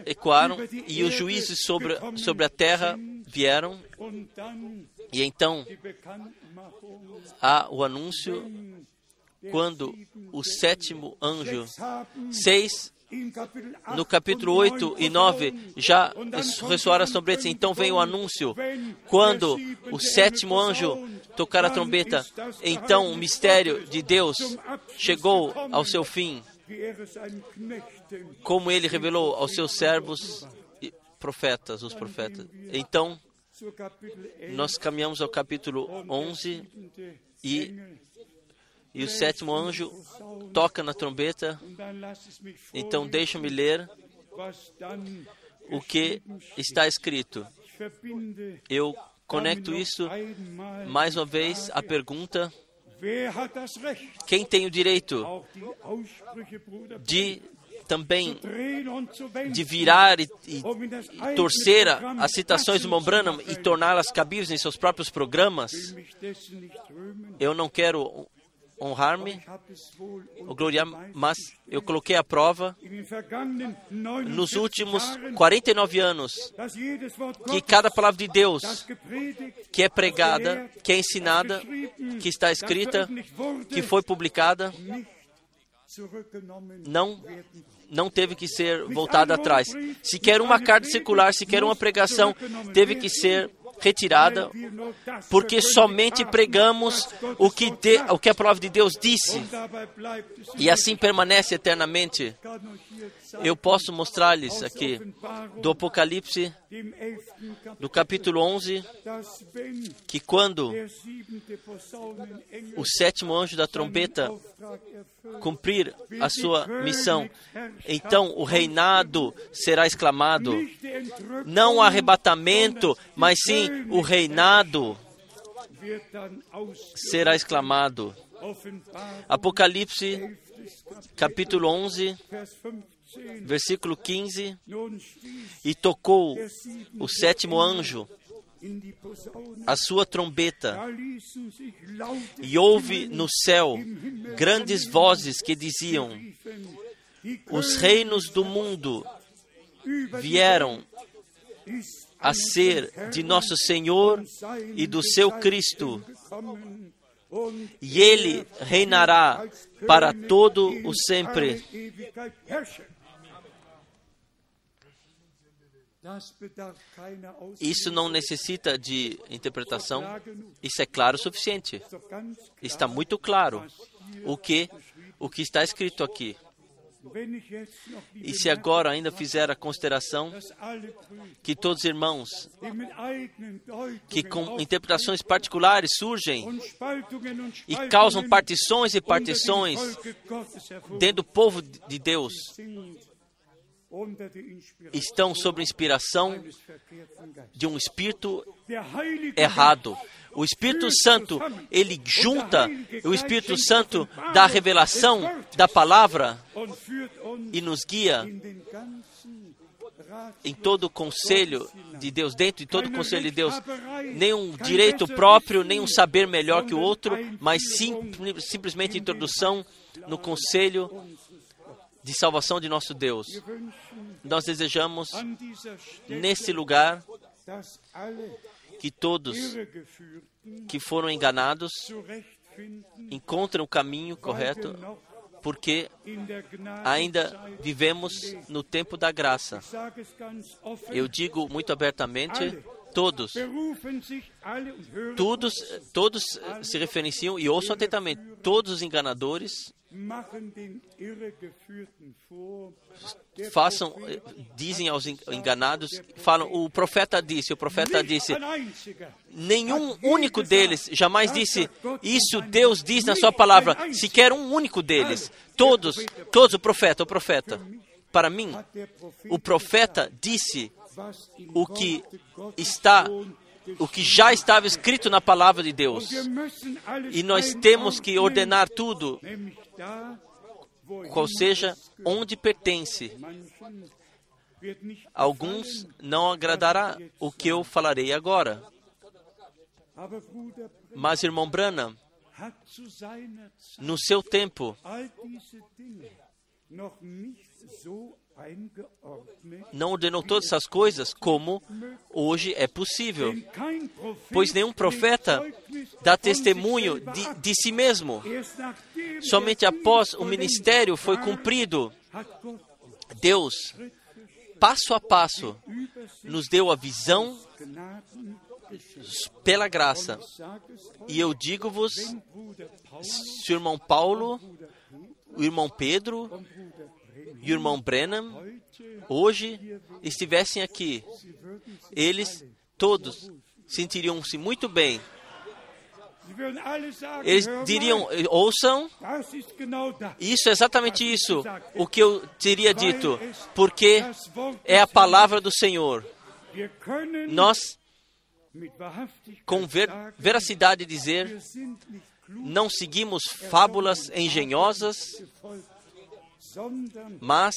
ecoaram e os juízes sobre, sobre a terra vieram. E então há o anúncio quando o sétimo anjo, seis in Kapitel 8 no capítulo und 8 neun e 9 Posaunen. já ressoaram as trombetas. Então vem o anúncio. Quando o sétimo anjo tocar a trombeta, então o mistério de Deus chegou ao seu fim, como ele revelou aos seus servos e profetas, os profetas. Então zur Kapitel 11 nós caminhamos ao capítulo und der 11 siebente e, e o sétimo anjo toca na trombeta. Então deixa-me ler o que está escrito. Eu conecto isso mais uma vez a pergunta: Quem tem o direito de também de virar e, e eigene torcer as citações do Branham e torná-las cabíveis em seus próprios programas? Eu não quero honrar-me ou gloriar, mas eu coloquei à prova in den vergangenen 49 nos últimos Jahren, 49 anos que cada palavra de Deus que é pregada, que é ensinada, que está escrita, que foi publicada, não não teve que ser voltada atrás. Sequer uma carta circular, sequer uma pregação teve que ser retirada, porque somente pregamos o que, de, o que a palavra de Deus disse, e assim permanece eternamente. Eu posso mostrar-lhes aqui do Apocalipse, dem 11. do capítulo 11, dass wenn que quando o sétimo anjo da trombeta cumprir a sua missão, então o reinado será exclamado. Não o arrebatamento, mas sim o reinado será exclamado. Apocalipse, 11. Kapitel, capítulo 11, Vers 15. versículo 15. Nun stieß E tocou o sétimo anjo a sua trombeta, e houve no céu grandes vozes que diziam: Os reinos do mundo vieram a ser de nosso Senhor e do seu Cristo, e ele reinará para todo o sempre. Isso não necessita de interpretação, isso é claro o suficiente. Está muito claro o que o que está escrito aqui. E se agora ainda fizer a consideração que todos os irmãos que com interpretações particulares surgem e causam partições e partições dentro do povo de Deus estão sob inspiração de um espírito errado. O Espírito Santo, ele junta o Espírito Santo da revelação da palavra e nos guia em todo o conselho de Deus, dentro de todo o conselho de Deus, nenhum direito próprio, nenhum saber melhor que o outro, mas sim, simplesmente introdução no conselho de salvação de nosso Deus. Nós desejamos nesse lugar que todos que foram enganados encontrem o caminho correto, porque ainda vivemos no tempo da graça. Eu digo muito abertamente, todos, todos, todos se referenciam e ouçam atentamente. Todos os enganadores façam, eh, dizem aos en- enganados, falam, o profeta disse, o profeta disse. Nenhum único deles jamais disse isso. Deus diz na sua palavra. Sequer um único deles. Todos, todos o profeta, o profeta. Para mim, o profeta disse o que está, o que já estava escrito na palavra de Deus. E nós temos que ordenar tudo, qual seja onde pertence. Alguns não agradará o que eu falarei agora. Mas, irmão Zeit no seu tempo, não ordenou todas essas coisas como hoje é possível. Pois nenhum profeta dá testemunho de, de si mesmo. Somente após o ministério foi cumprido, Deus, passo a passo, nos deu a visão pela graça. E eu digo-vos, se o irmão Paulo, o irmão Pedro e o irmão Brenham hoje estivessem aqui, eles todos sentiriam-se muito bem. Eles diriam: ouçam, isso é exatamente isso, o que eu teria dito, porque é a palavra do Senhor. Nós, com ver, veracidade, dizer não seguimos fábulas engenhosas, mas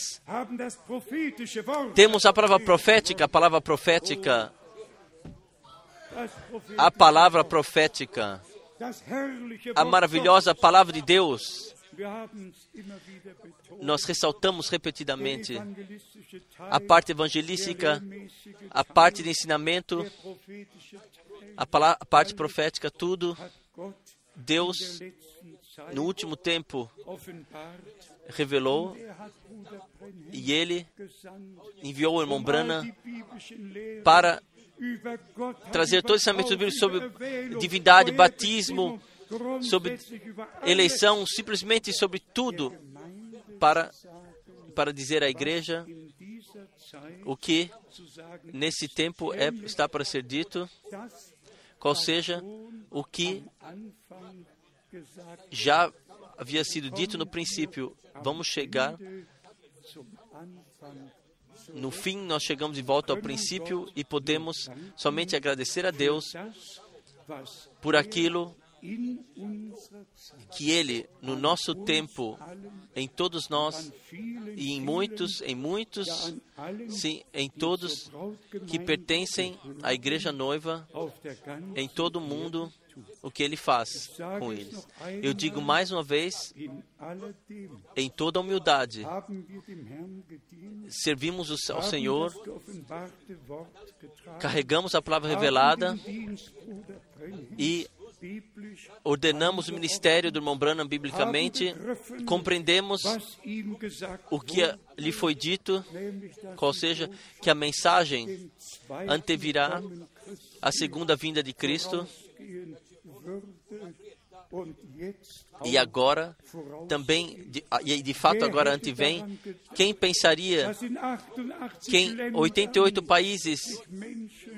temos a palavra profética, a palavra profética, a palavra profética, a maravilhosa palavra de Deus. Nós ressaltamos repetidamente a parte evangelística, a parte de ensinamento, a, pala- a parte profética, tudo. Deus, no último tempo, revelou e ele enviou o irmão Lehren para trazer über ensinamentos bíblicos Taufe, sobre divindade, batismo, sobre eleição, simplesmente sobre tudo, para, para dizer à igreja o que nesse tempo é, está para ser dito, qual seja o que já havia sido dito no princípio. Vamos chegar no fim, nós chegamos de volta ao princípio e podemos somente agradecer a Deus por aquilo que Ele, no nosso tempo, em todos nós e em muitos, em muitos, sim, em todos que pertencem à igreja noiva, em todo o mundo, o que Ele faz com eles. Eu digo mais uma vez, em toda humildade, servimos ao Senhor, carregamos a palavra revelada e ordenamos o ministério do irmão Branham biblicamente, compreendemos o que lhe foi dito, qual seja que a mensagem antevirá a segunda vinda de Cristo e agora também, de, ah, e de fato agora antevém, quem pensaria dass in 88 que em Ländern 88 países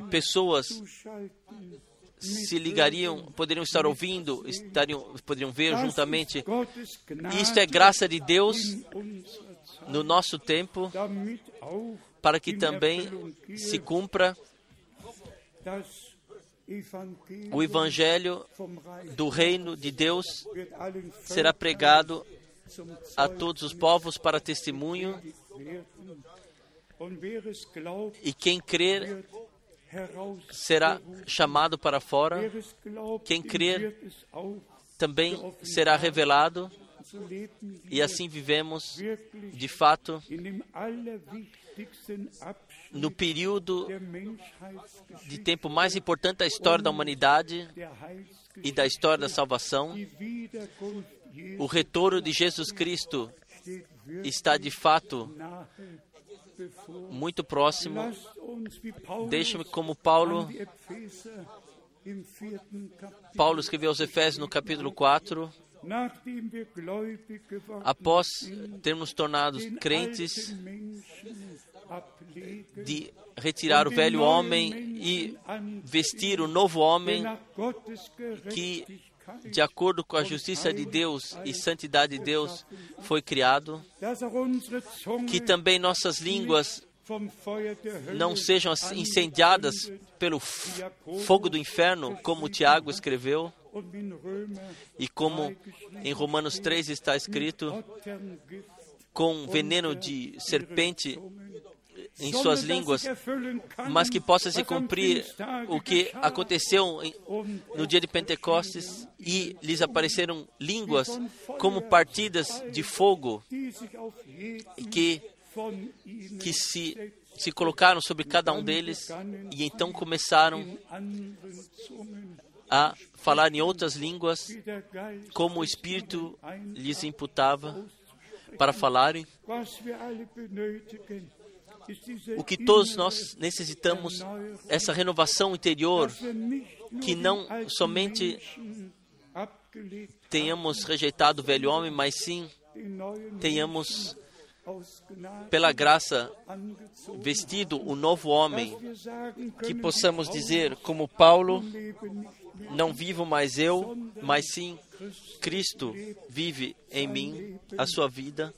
pessoas se ligariam, poderiam estar ouvindo, estariam, poderiam ver juntamente. Isto é graça de Deus no nosso tempo, para que também se cumpra o evangelho do reino de Deus será pregado a todos os povos para testemunho, e quem crer será chamado para fora, Quem crer também será revelado, e assim vivemos, de fato, no período de tempo mais importante da história da humanidade e da história da salvação. O retorno de Jesus Cristo está de fato muito próximo. Deixe-me, como Paulo, Paulo escreveu aos Efésios no capítulo 4, após termos tornado crentes, de retirar o velho homem e vestir o novo homem que, de acordo com a justiça de Deus e santidade de Deus, foi criado. Zunge Que também nossas línguas não sejam incendiadas pelo fogo do inferno, como Tiago escreveu, e como em Romanos 3 está escrito, com veneno de serpente em suas línguas, mas que possa se cumprir o que aconteceu no dia de Pentecostes e lhes apareceram línguas como partidas de fogo que, que se, se colocaram sobre cada um deles e então começaram a falar em outras línguas como o Espírito lhes imputava para falarem. O que todos nós necessitamos, essa renovação interior, que não somente tenhamos rejeitado o velho homem, mas sim tenhamos, pela graça, vestido o novo homem, que possamos dizer, como Paulo, não vivo mais eu, mas sim Cristo vive em mim a sua vida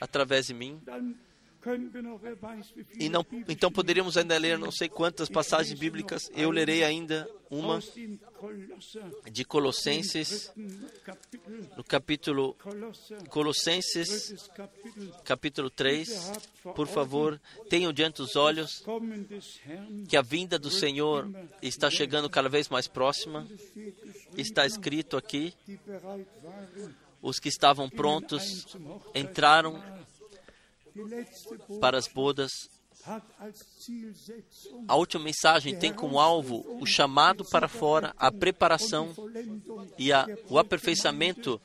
através de mim. E não, então poderíamos ainda ler não sei quantas passagens bíblicas. Eu lerei ainda uma de Colossenses, no capítulo Colossenses, capítulo 3. Por favor, tenham diante dos olhos que a vinda do Senhor está chegando cada vez mais próxima. Está escrito aqui: os que estavam prontos entraram para as bodas. A última mensagem tem como alvo o chamado para fora, a preparação e a, o aperfeiçoamento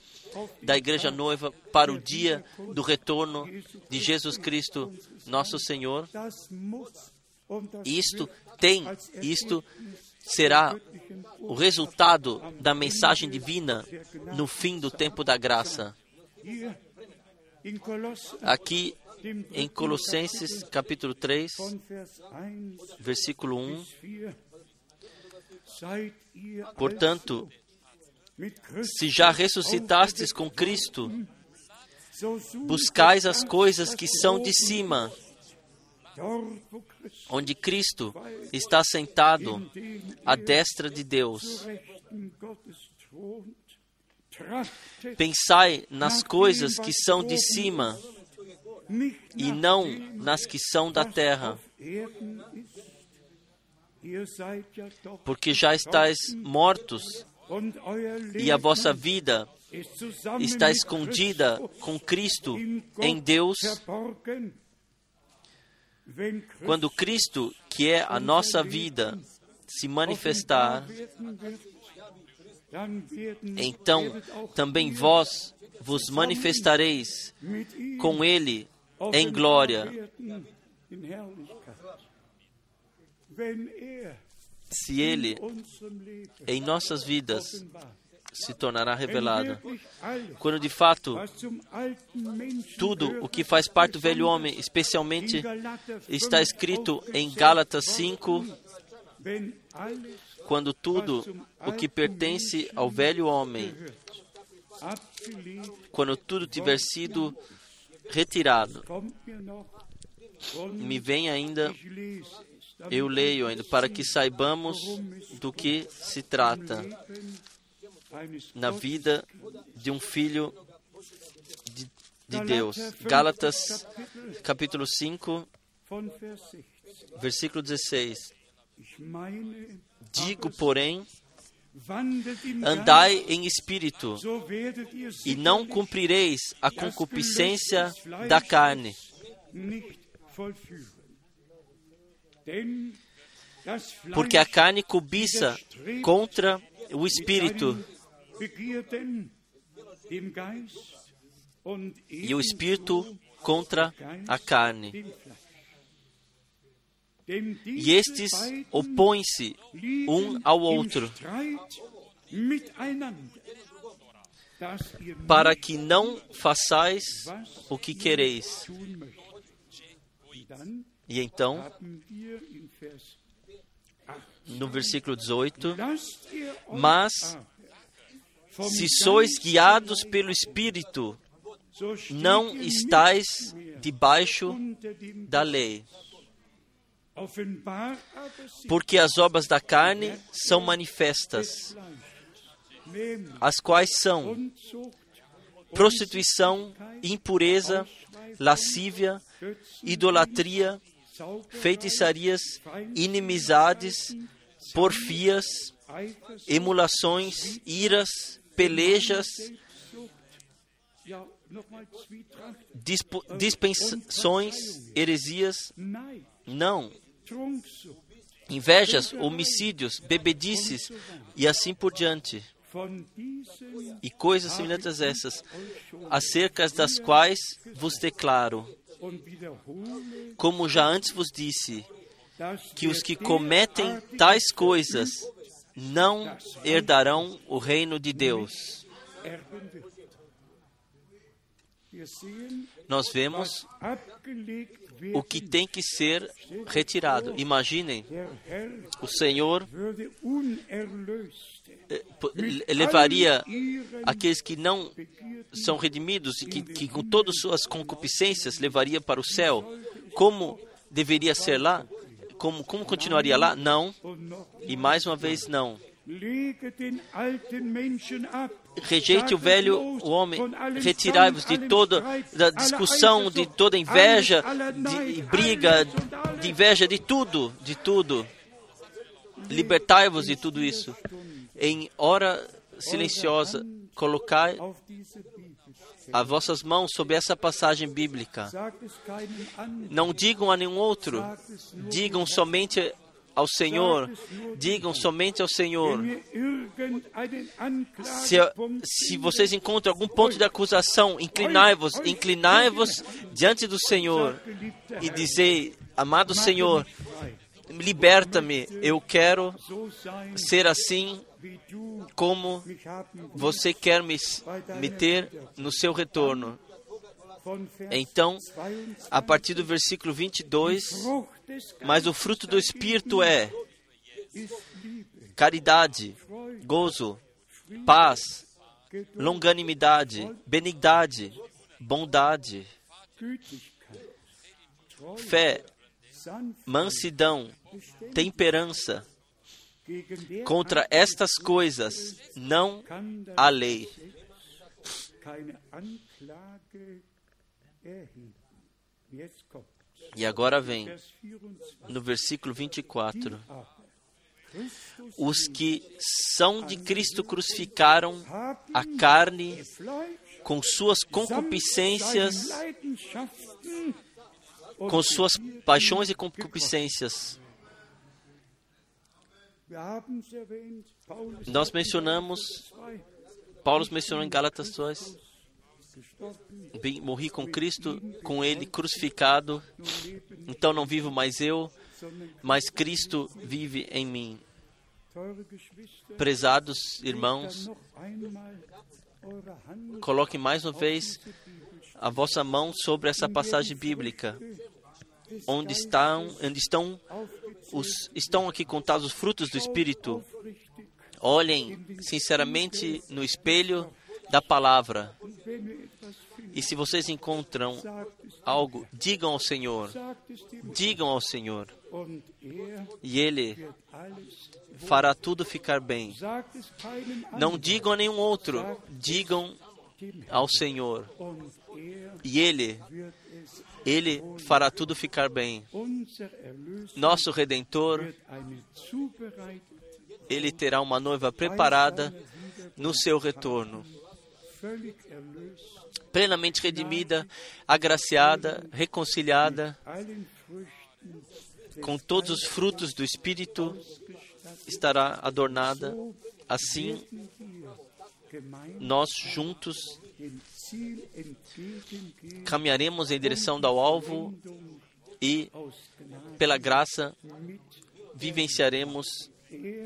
da igreja noiva para o dia do retorno de Jesus Cristo, nosso Senhor. Isto tem, isto será o resultado da mensagem divina no fim do tempo da graça. Aqui em Colossenses capítulo 3, von Vers 1 versículo 1, bis 4. Seid ihr portanto, se já ressuscitastes com Cristo, buscais as coisas que são de cima, onde Cristo está sentado à destra de Deus. Pensai nas coisas que são de cima e não nas que são da terra, porque já estáis mortos e a vossa vida está escondida com Cristo em Deus. Quando Cristo, que é a nossa vida, se manifestar, então também vós vos manifestareis com Ele em glória. Wenn er Se Ele em nossas vidas se tornará revelado. Quando de fato tudo o que faz parte do velho homem, especialmente in Galater 5 está escrito em Gálatas worden 5, ist, wenn alles quando tudo o que pertence ao velho homem, quando tudo tiver sido retirado, me vem ainda, eu leio ainda, para que saibamos do que se trata na vida de um filho de, de Deus. Gálatas capítulo 5, von Vers 16. versículo 16. Ich meine, Digo, porém, andai em espírito, e não cumprireis a concupiscência da carne, porque a carne cobiça contra o espírito, e o espírito contra a carne. E estes opõem-se um ao outro, para que não façais o que quereis. E então, haben wir in Vers 8, no versículo 18, lasst ihr euch Mas, se sois guiados pelo Espírito, não estáis debaixo da lei. Porque as obras da carne são manifestas, as quais são prostituição, impureza, lascívia, idolatria, feitiçarias, inimizades, porfias, emulações, iras, pelejas, dispensões, heresias, não, invejas, homicídios, bebedices e assim por diante, e coisas semelhantes a essas, acerca das quais vos declaro, como já antes vos disse, que os que cometem tais coisas não herdarão o reino de Deus. Nós vemos o que tem que ser retirado. Imaginem, o Senhor eh, levaria aqueles que não são redimidos e que, que com todas suas concupiscências levaria para o céu. como deveria ser lá? Como, como continuaria lá? Não. E mais uma vez, não. Rejeite o velho o homem, retirai-vos de toda da discussão, de toda inveja, de briga, de inveja, de tudo, de tudo. Libertai-vos de tudo isso. Em hora silenciosa, colocai as vossas mãos sobre essa passagem bíblica. Não digam a nenhum outro, digam somente ao Senhor, digam somente ao Senhor. Se, se vocês encontram algum ponto de acusação, inclinai-vos, inclinai-vos diante do Senhor e dizei: Amado Senhor, liberta-me. Eu quero ser assim como você quer me, me ter no seu retorno. Então, 22. a partir do versículo 22, Frucht des mas o fruto do Espírito é caridade, gozo, paz, longanimidade, benignidade, bondade, fé, mansidão, temperança. Contra estas coisas não há lei. E agora vem Vers 24. no versículo 24: Aber Christus Os que são de Cristo crucificaram a carne com suas concupiscências, com suas paixões e concupiscências. Nós mencionamos, Galater 2 Paulo mencionou em Gálatas 2, gestorben, bem, morri com Cristo, com Ele crucificado, então não vivo mais eu, mas Cristo vive em mim. Prezados irmãos, coloque mais uma vez a vossa mão sobre essa passagem bíblica, onde estão, onde estão os estão aqui contados os frutos do Espírito. Olhem sinceramente no espelho da palavra. E se vocês encontram algo, digam ao Senhor. Digam ao Senhor. E Ele fará tudo ficar bem. Não digam a nenhum outro. Digam ao Senhor. E Ele, Ele fará tudo ficar bem. Nosso Redentor, Ele terá uma noiva preparada no seu retorno. Plenamente redimida, agraciada, reconciliada, com todos os frutos do Espírito, estará adornada. Assim, nós juntos caminharemos em direção ao alvo e, pela graça, vivenciaremos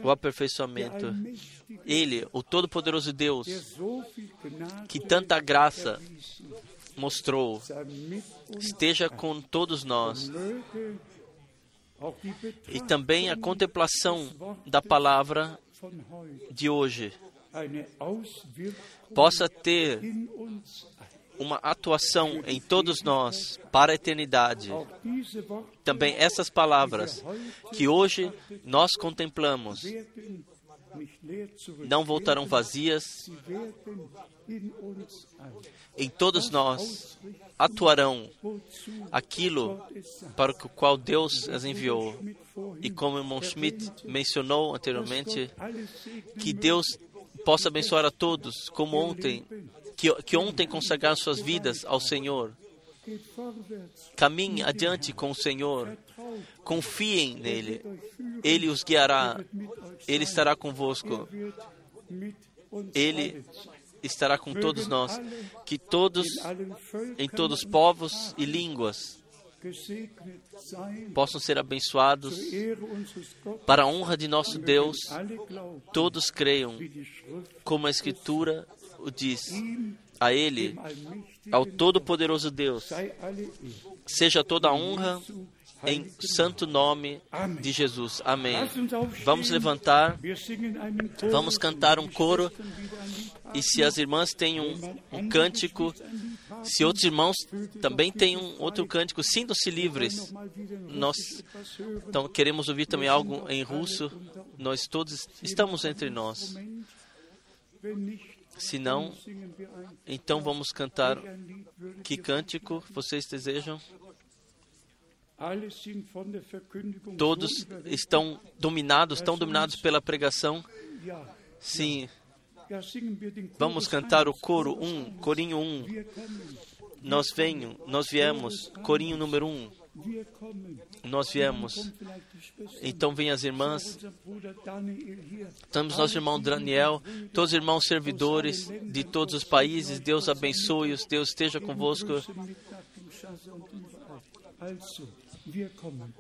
o aperfeiçoamento. allmächtige, Ele, o Todo-Poderoso der Deus, que tanta graça erwiesen, mostrou, esteja com todos nós. E também a contemplação da palavra de hoje Auswirkung possa ter. Uma atuação em todos nós para a eternidade. Também essas palavras que hoje nós contemplamos não voltarão vazias, em todos nós atuarão aquilo para o qual Deus as enviou. E como o irmão Schmidt mencionou anteriormente, que Deus possa abençoar a todos, como ontem, que, que ontem consagraram suas vidas ao Senhor. Caminhe adiante com o Senhor, confiem nele, Ele os guiará, Ele estará convosco, Ele estará com todos nós. Que todos, em todos os povos e línguas, possam ser abençoados para a honra de nosso Deus. Todos creiam, como a Escritura diz. A Ele, ao Todo-Poderoso Deus, seja toda a honra em santo nome de Jesus. Amém. Vamos levantar, vamos cantar um coro. E se as irmãs têm um, um cântico. Se outros irmãos também têm um outro cântico, sintam-se livres. Nós então, queremos ouvir também algo em russo. Nós todos estamos entre nós. Se não, então vamos cantar. Que cântico vocês desejam? Todos estão dominados, estão dominados pela pregação. Sim. Vamos cantar o coro 1, um, corinho 1. Um. Nós venho, nós viemos, corinho número 1. Um. Nós viemos. Então vem as irmãs. Estamos nosso irmão Daniel, todos os irmãos servidores de todos os países. Deus abençoe-os, Deus esteja convosco. Wir kommen.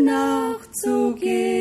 nachzugehen.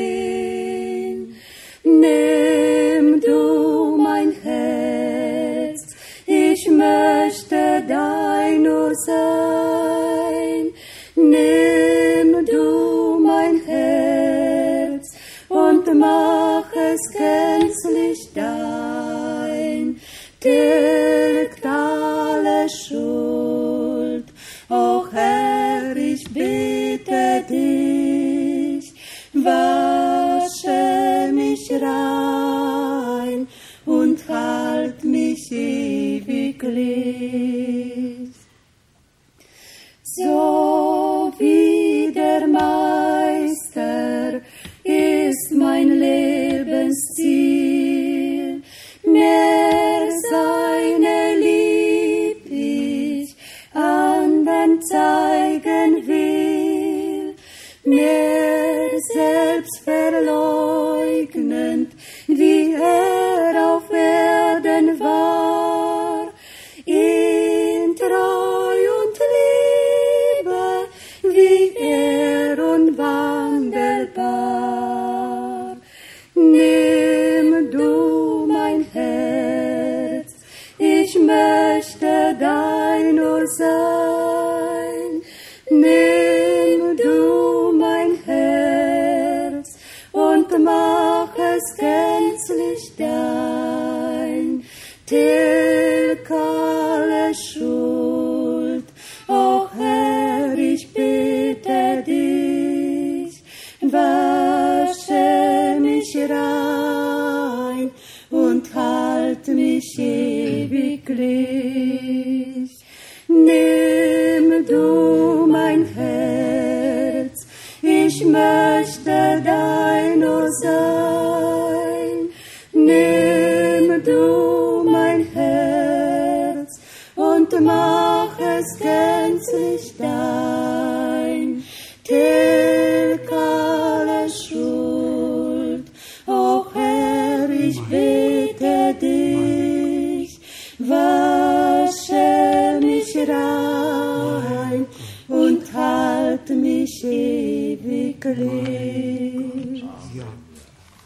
Ja.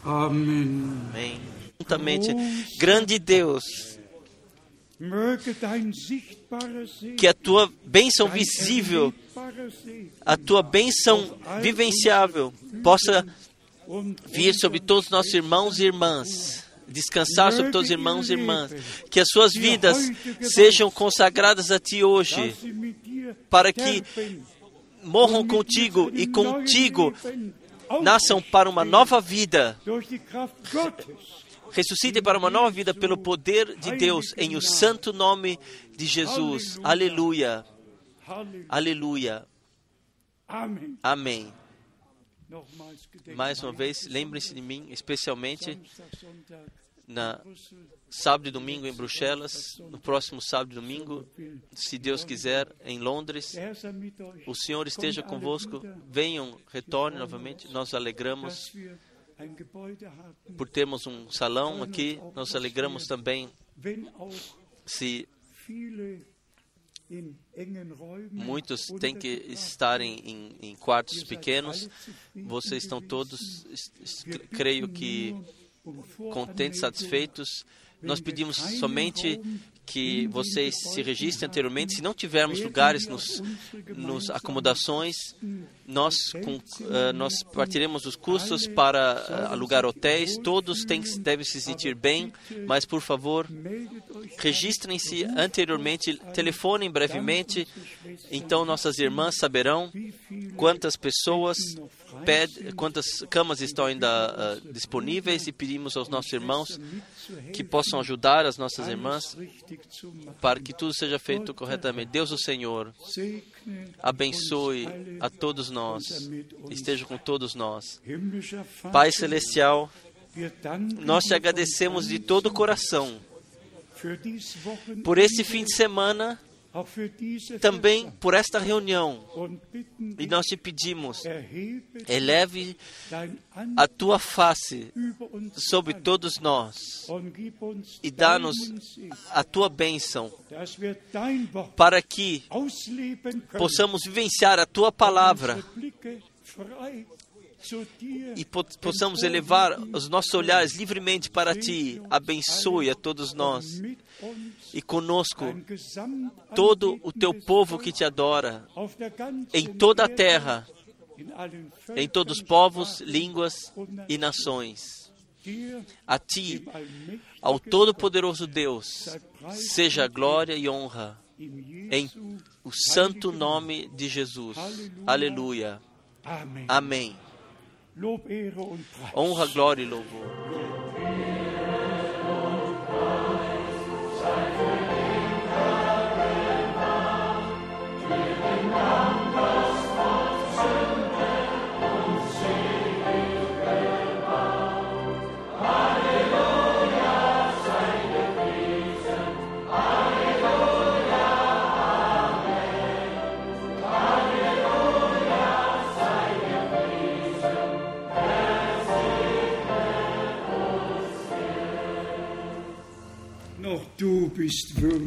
Amen. Amém. Juntamente, grande Deus, que a tua bênção visível, a tua bênção vivenciável possa vir sobre todos os nossos irmãos e irmãs, descansar sobre todos os irmãos e irmãs, que as suas vidas sejam consagradas a Ti hoje, para que morram contigo e contigo nasçam para uma nova vida, ressuscitem para uma nova vida pelo poder de Deus, em o santo nome de Jesus. Aleluia, aleluia, amém. Mais uma vez, lembrem-se de mim, especialmente na sábado e domingo em Bruxelas, no próximo sábado e domingo, se Deus quiser, em Londres. O Senhor esteja convosco. Venham, retornem novamente. Nós alegramos por termos um salão aqui. Nós alegramos também se muitos têm que estar em, em- em quartos pequenos. Vocês estão todos, creio que, contentes, satisfeitos. Nós pedimos somente que vocês se registrem anteriormente. Se não tivermos lugares nos, nos acomodações, nós, com, eh, nós partiremos os custos para eh, alugar hotéis. Todos têm, que- devem se sentir bem, mas por favor, registrem-se anteriormente, telefonem brevemente, então nossas irmãs saberão quantas pessoas, pede, quantas camas estão ainda ah, disponíveis e pedimos aos nossos irmãos que possam ajudar as nossas irmãs para que tudo seja feito corretamente. Deus, o Senhor, abençoe a todos nós, esteja com todos nós. Pai Celestial, nós te agradecemos de todo o coração por esse fim de semana, também por esta reunião. E nós te pedimos, eleve a tua face sobre todos nós e dá-nos a tua bênção para que possamos vivenciar a tua palavra e po possamos elevar os nossos olhares livremente para ti. Abençoe a todos nós e conosco todo o teu povo que te adora em toda a terra, em todos os povos, línguas e nações. A ti, ao Todo-Poderoso Deus, seja glória e honra em o santo nome de Jesus. Aleluia. Amém. Honra, glória e louvor.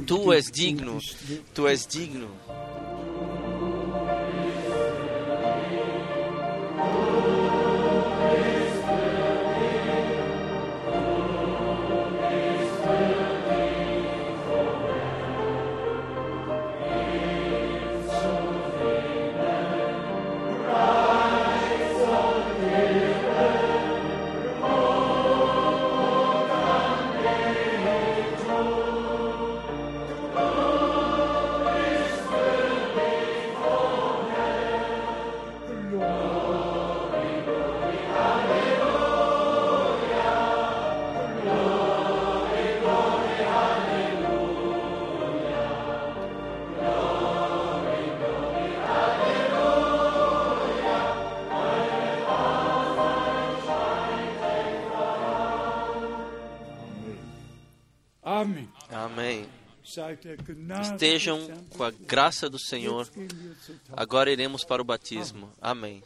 Tu és digno, tu és digno. Estejam com a graça do Senhor. Agora iremos para o batismo. Amém.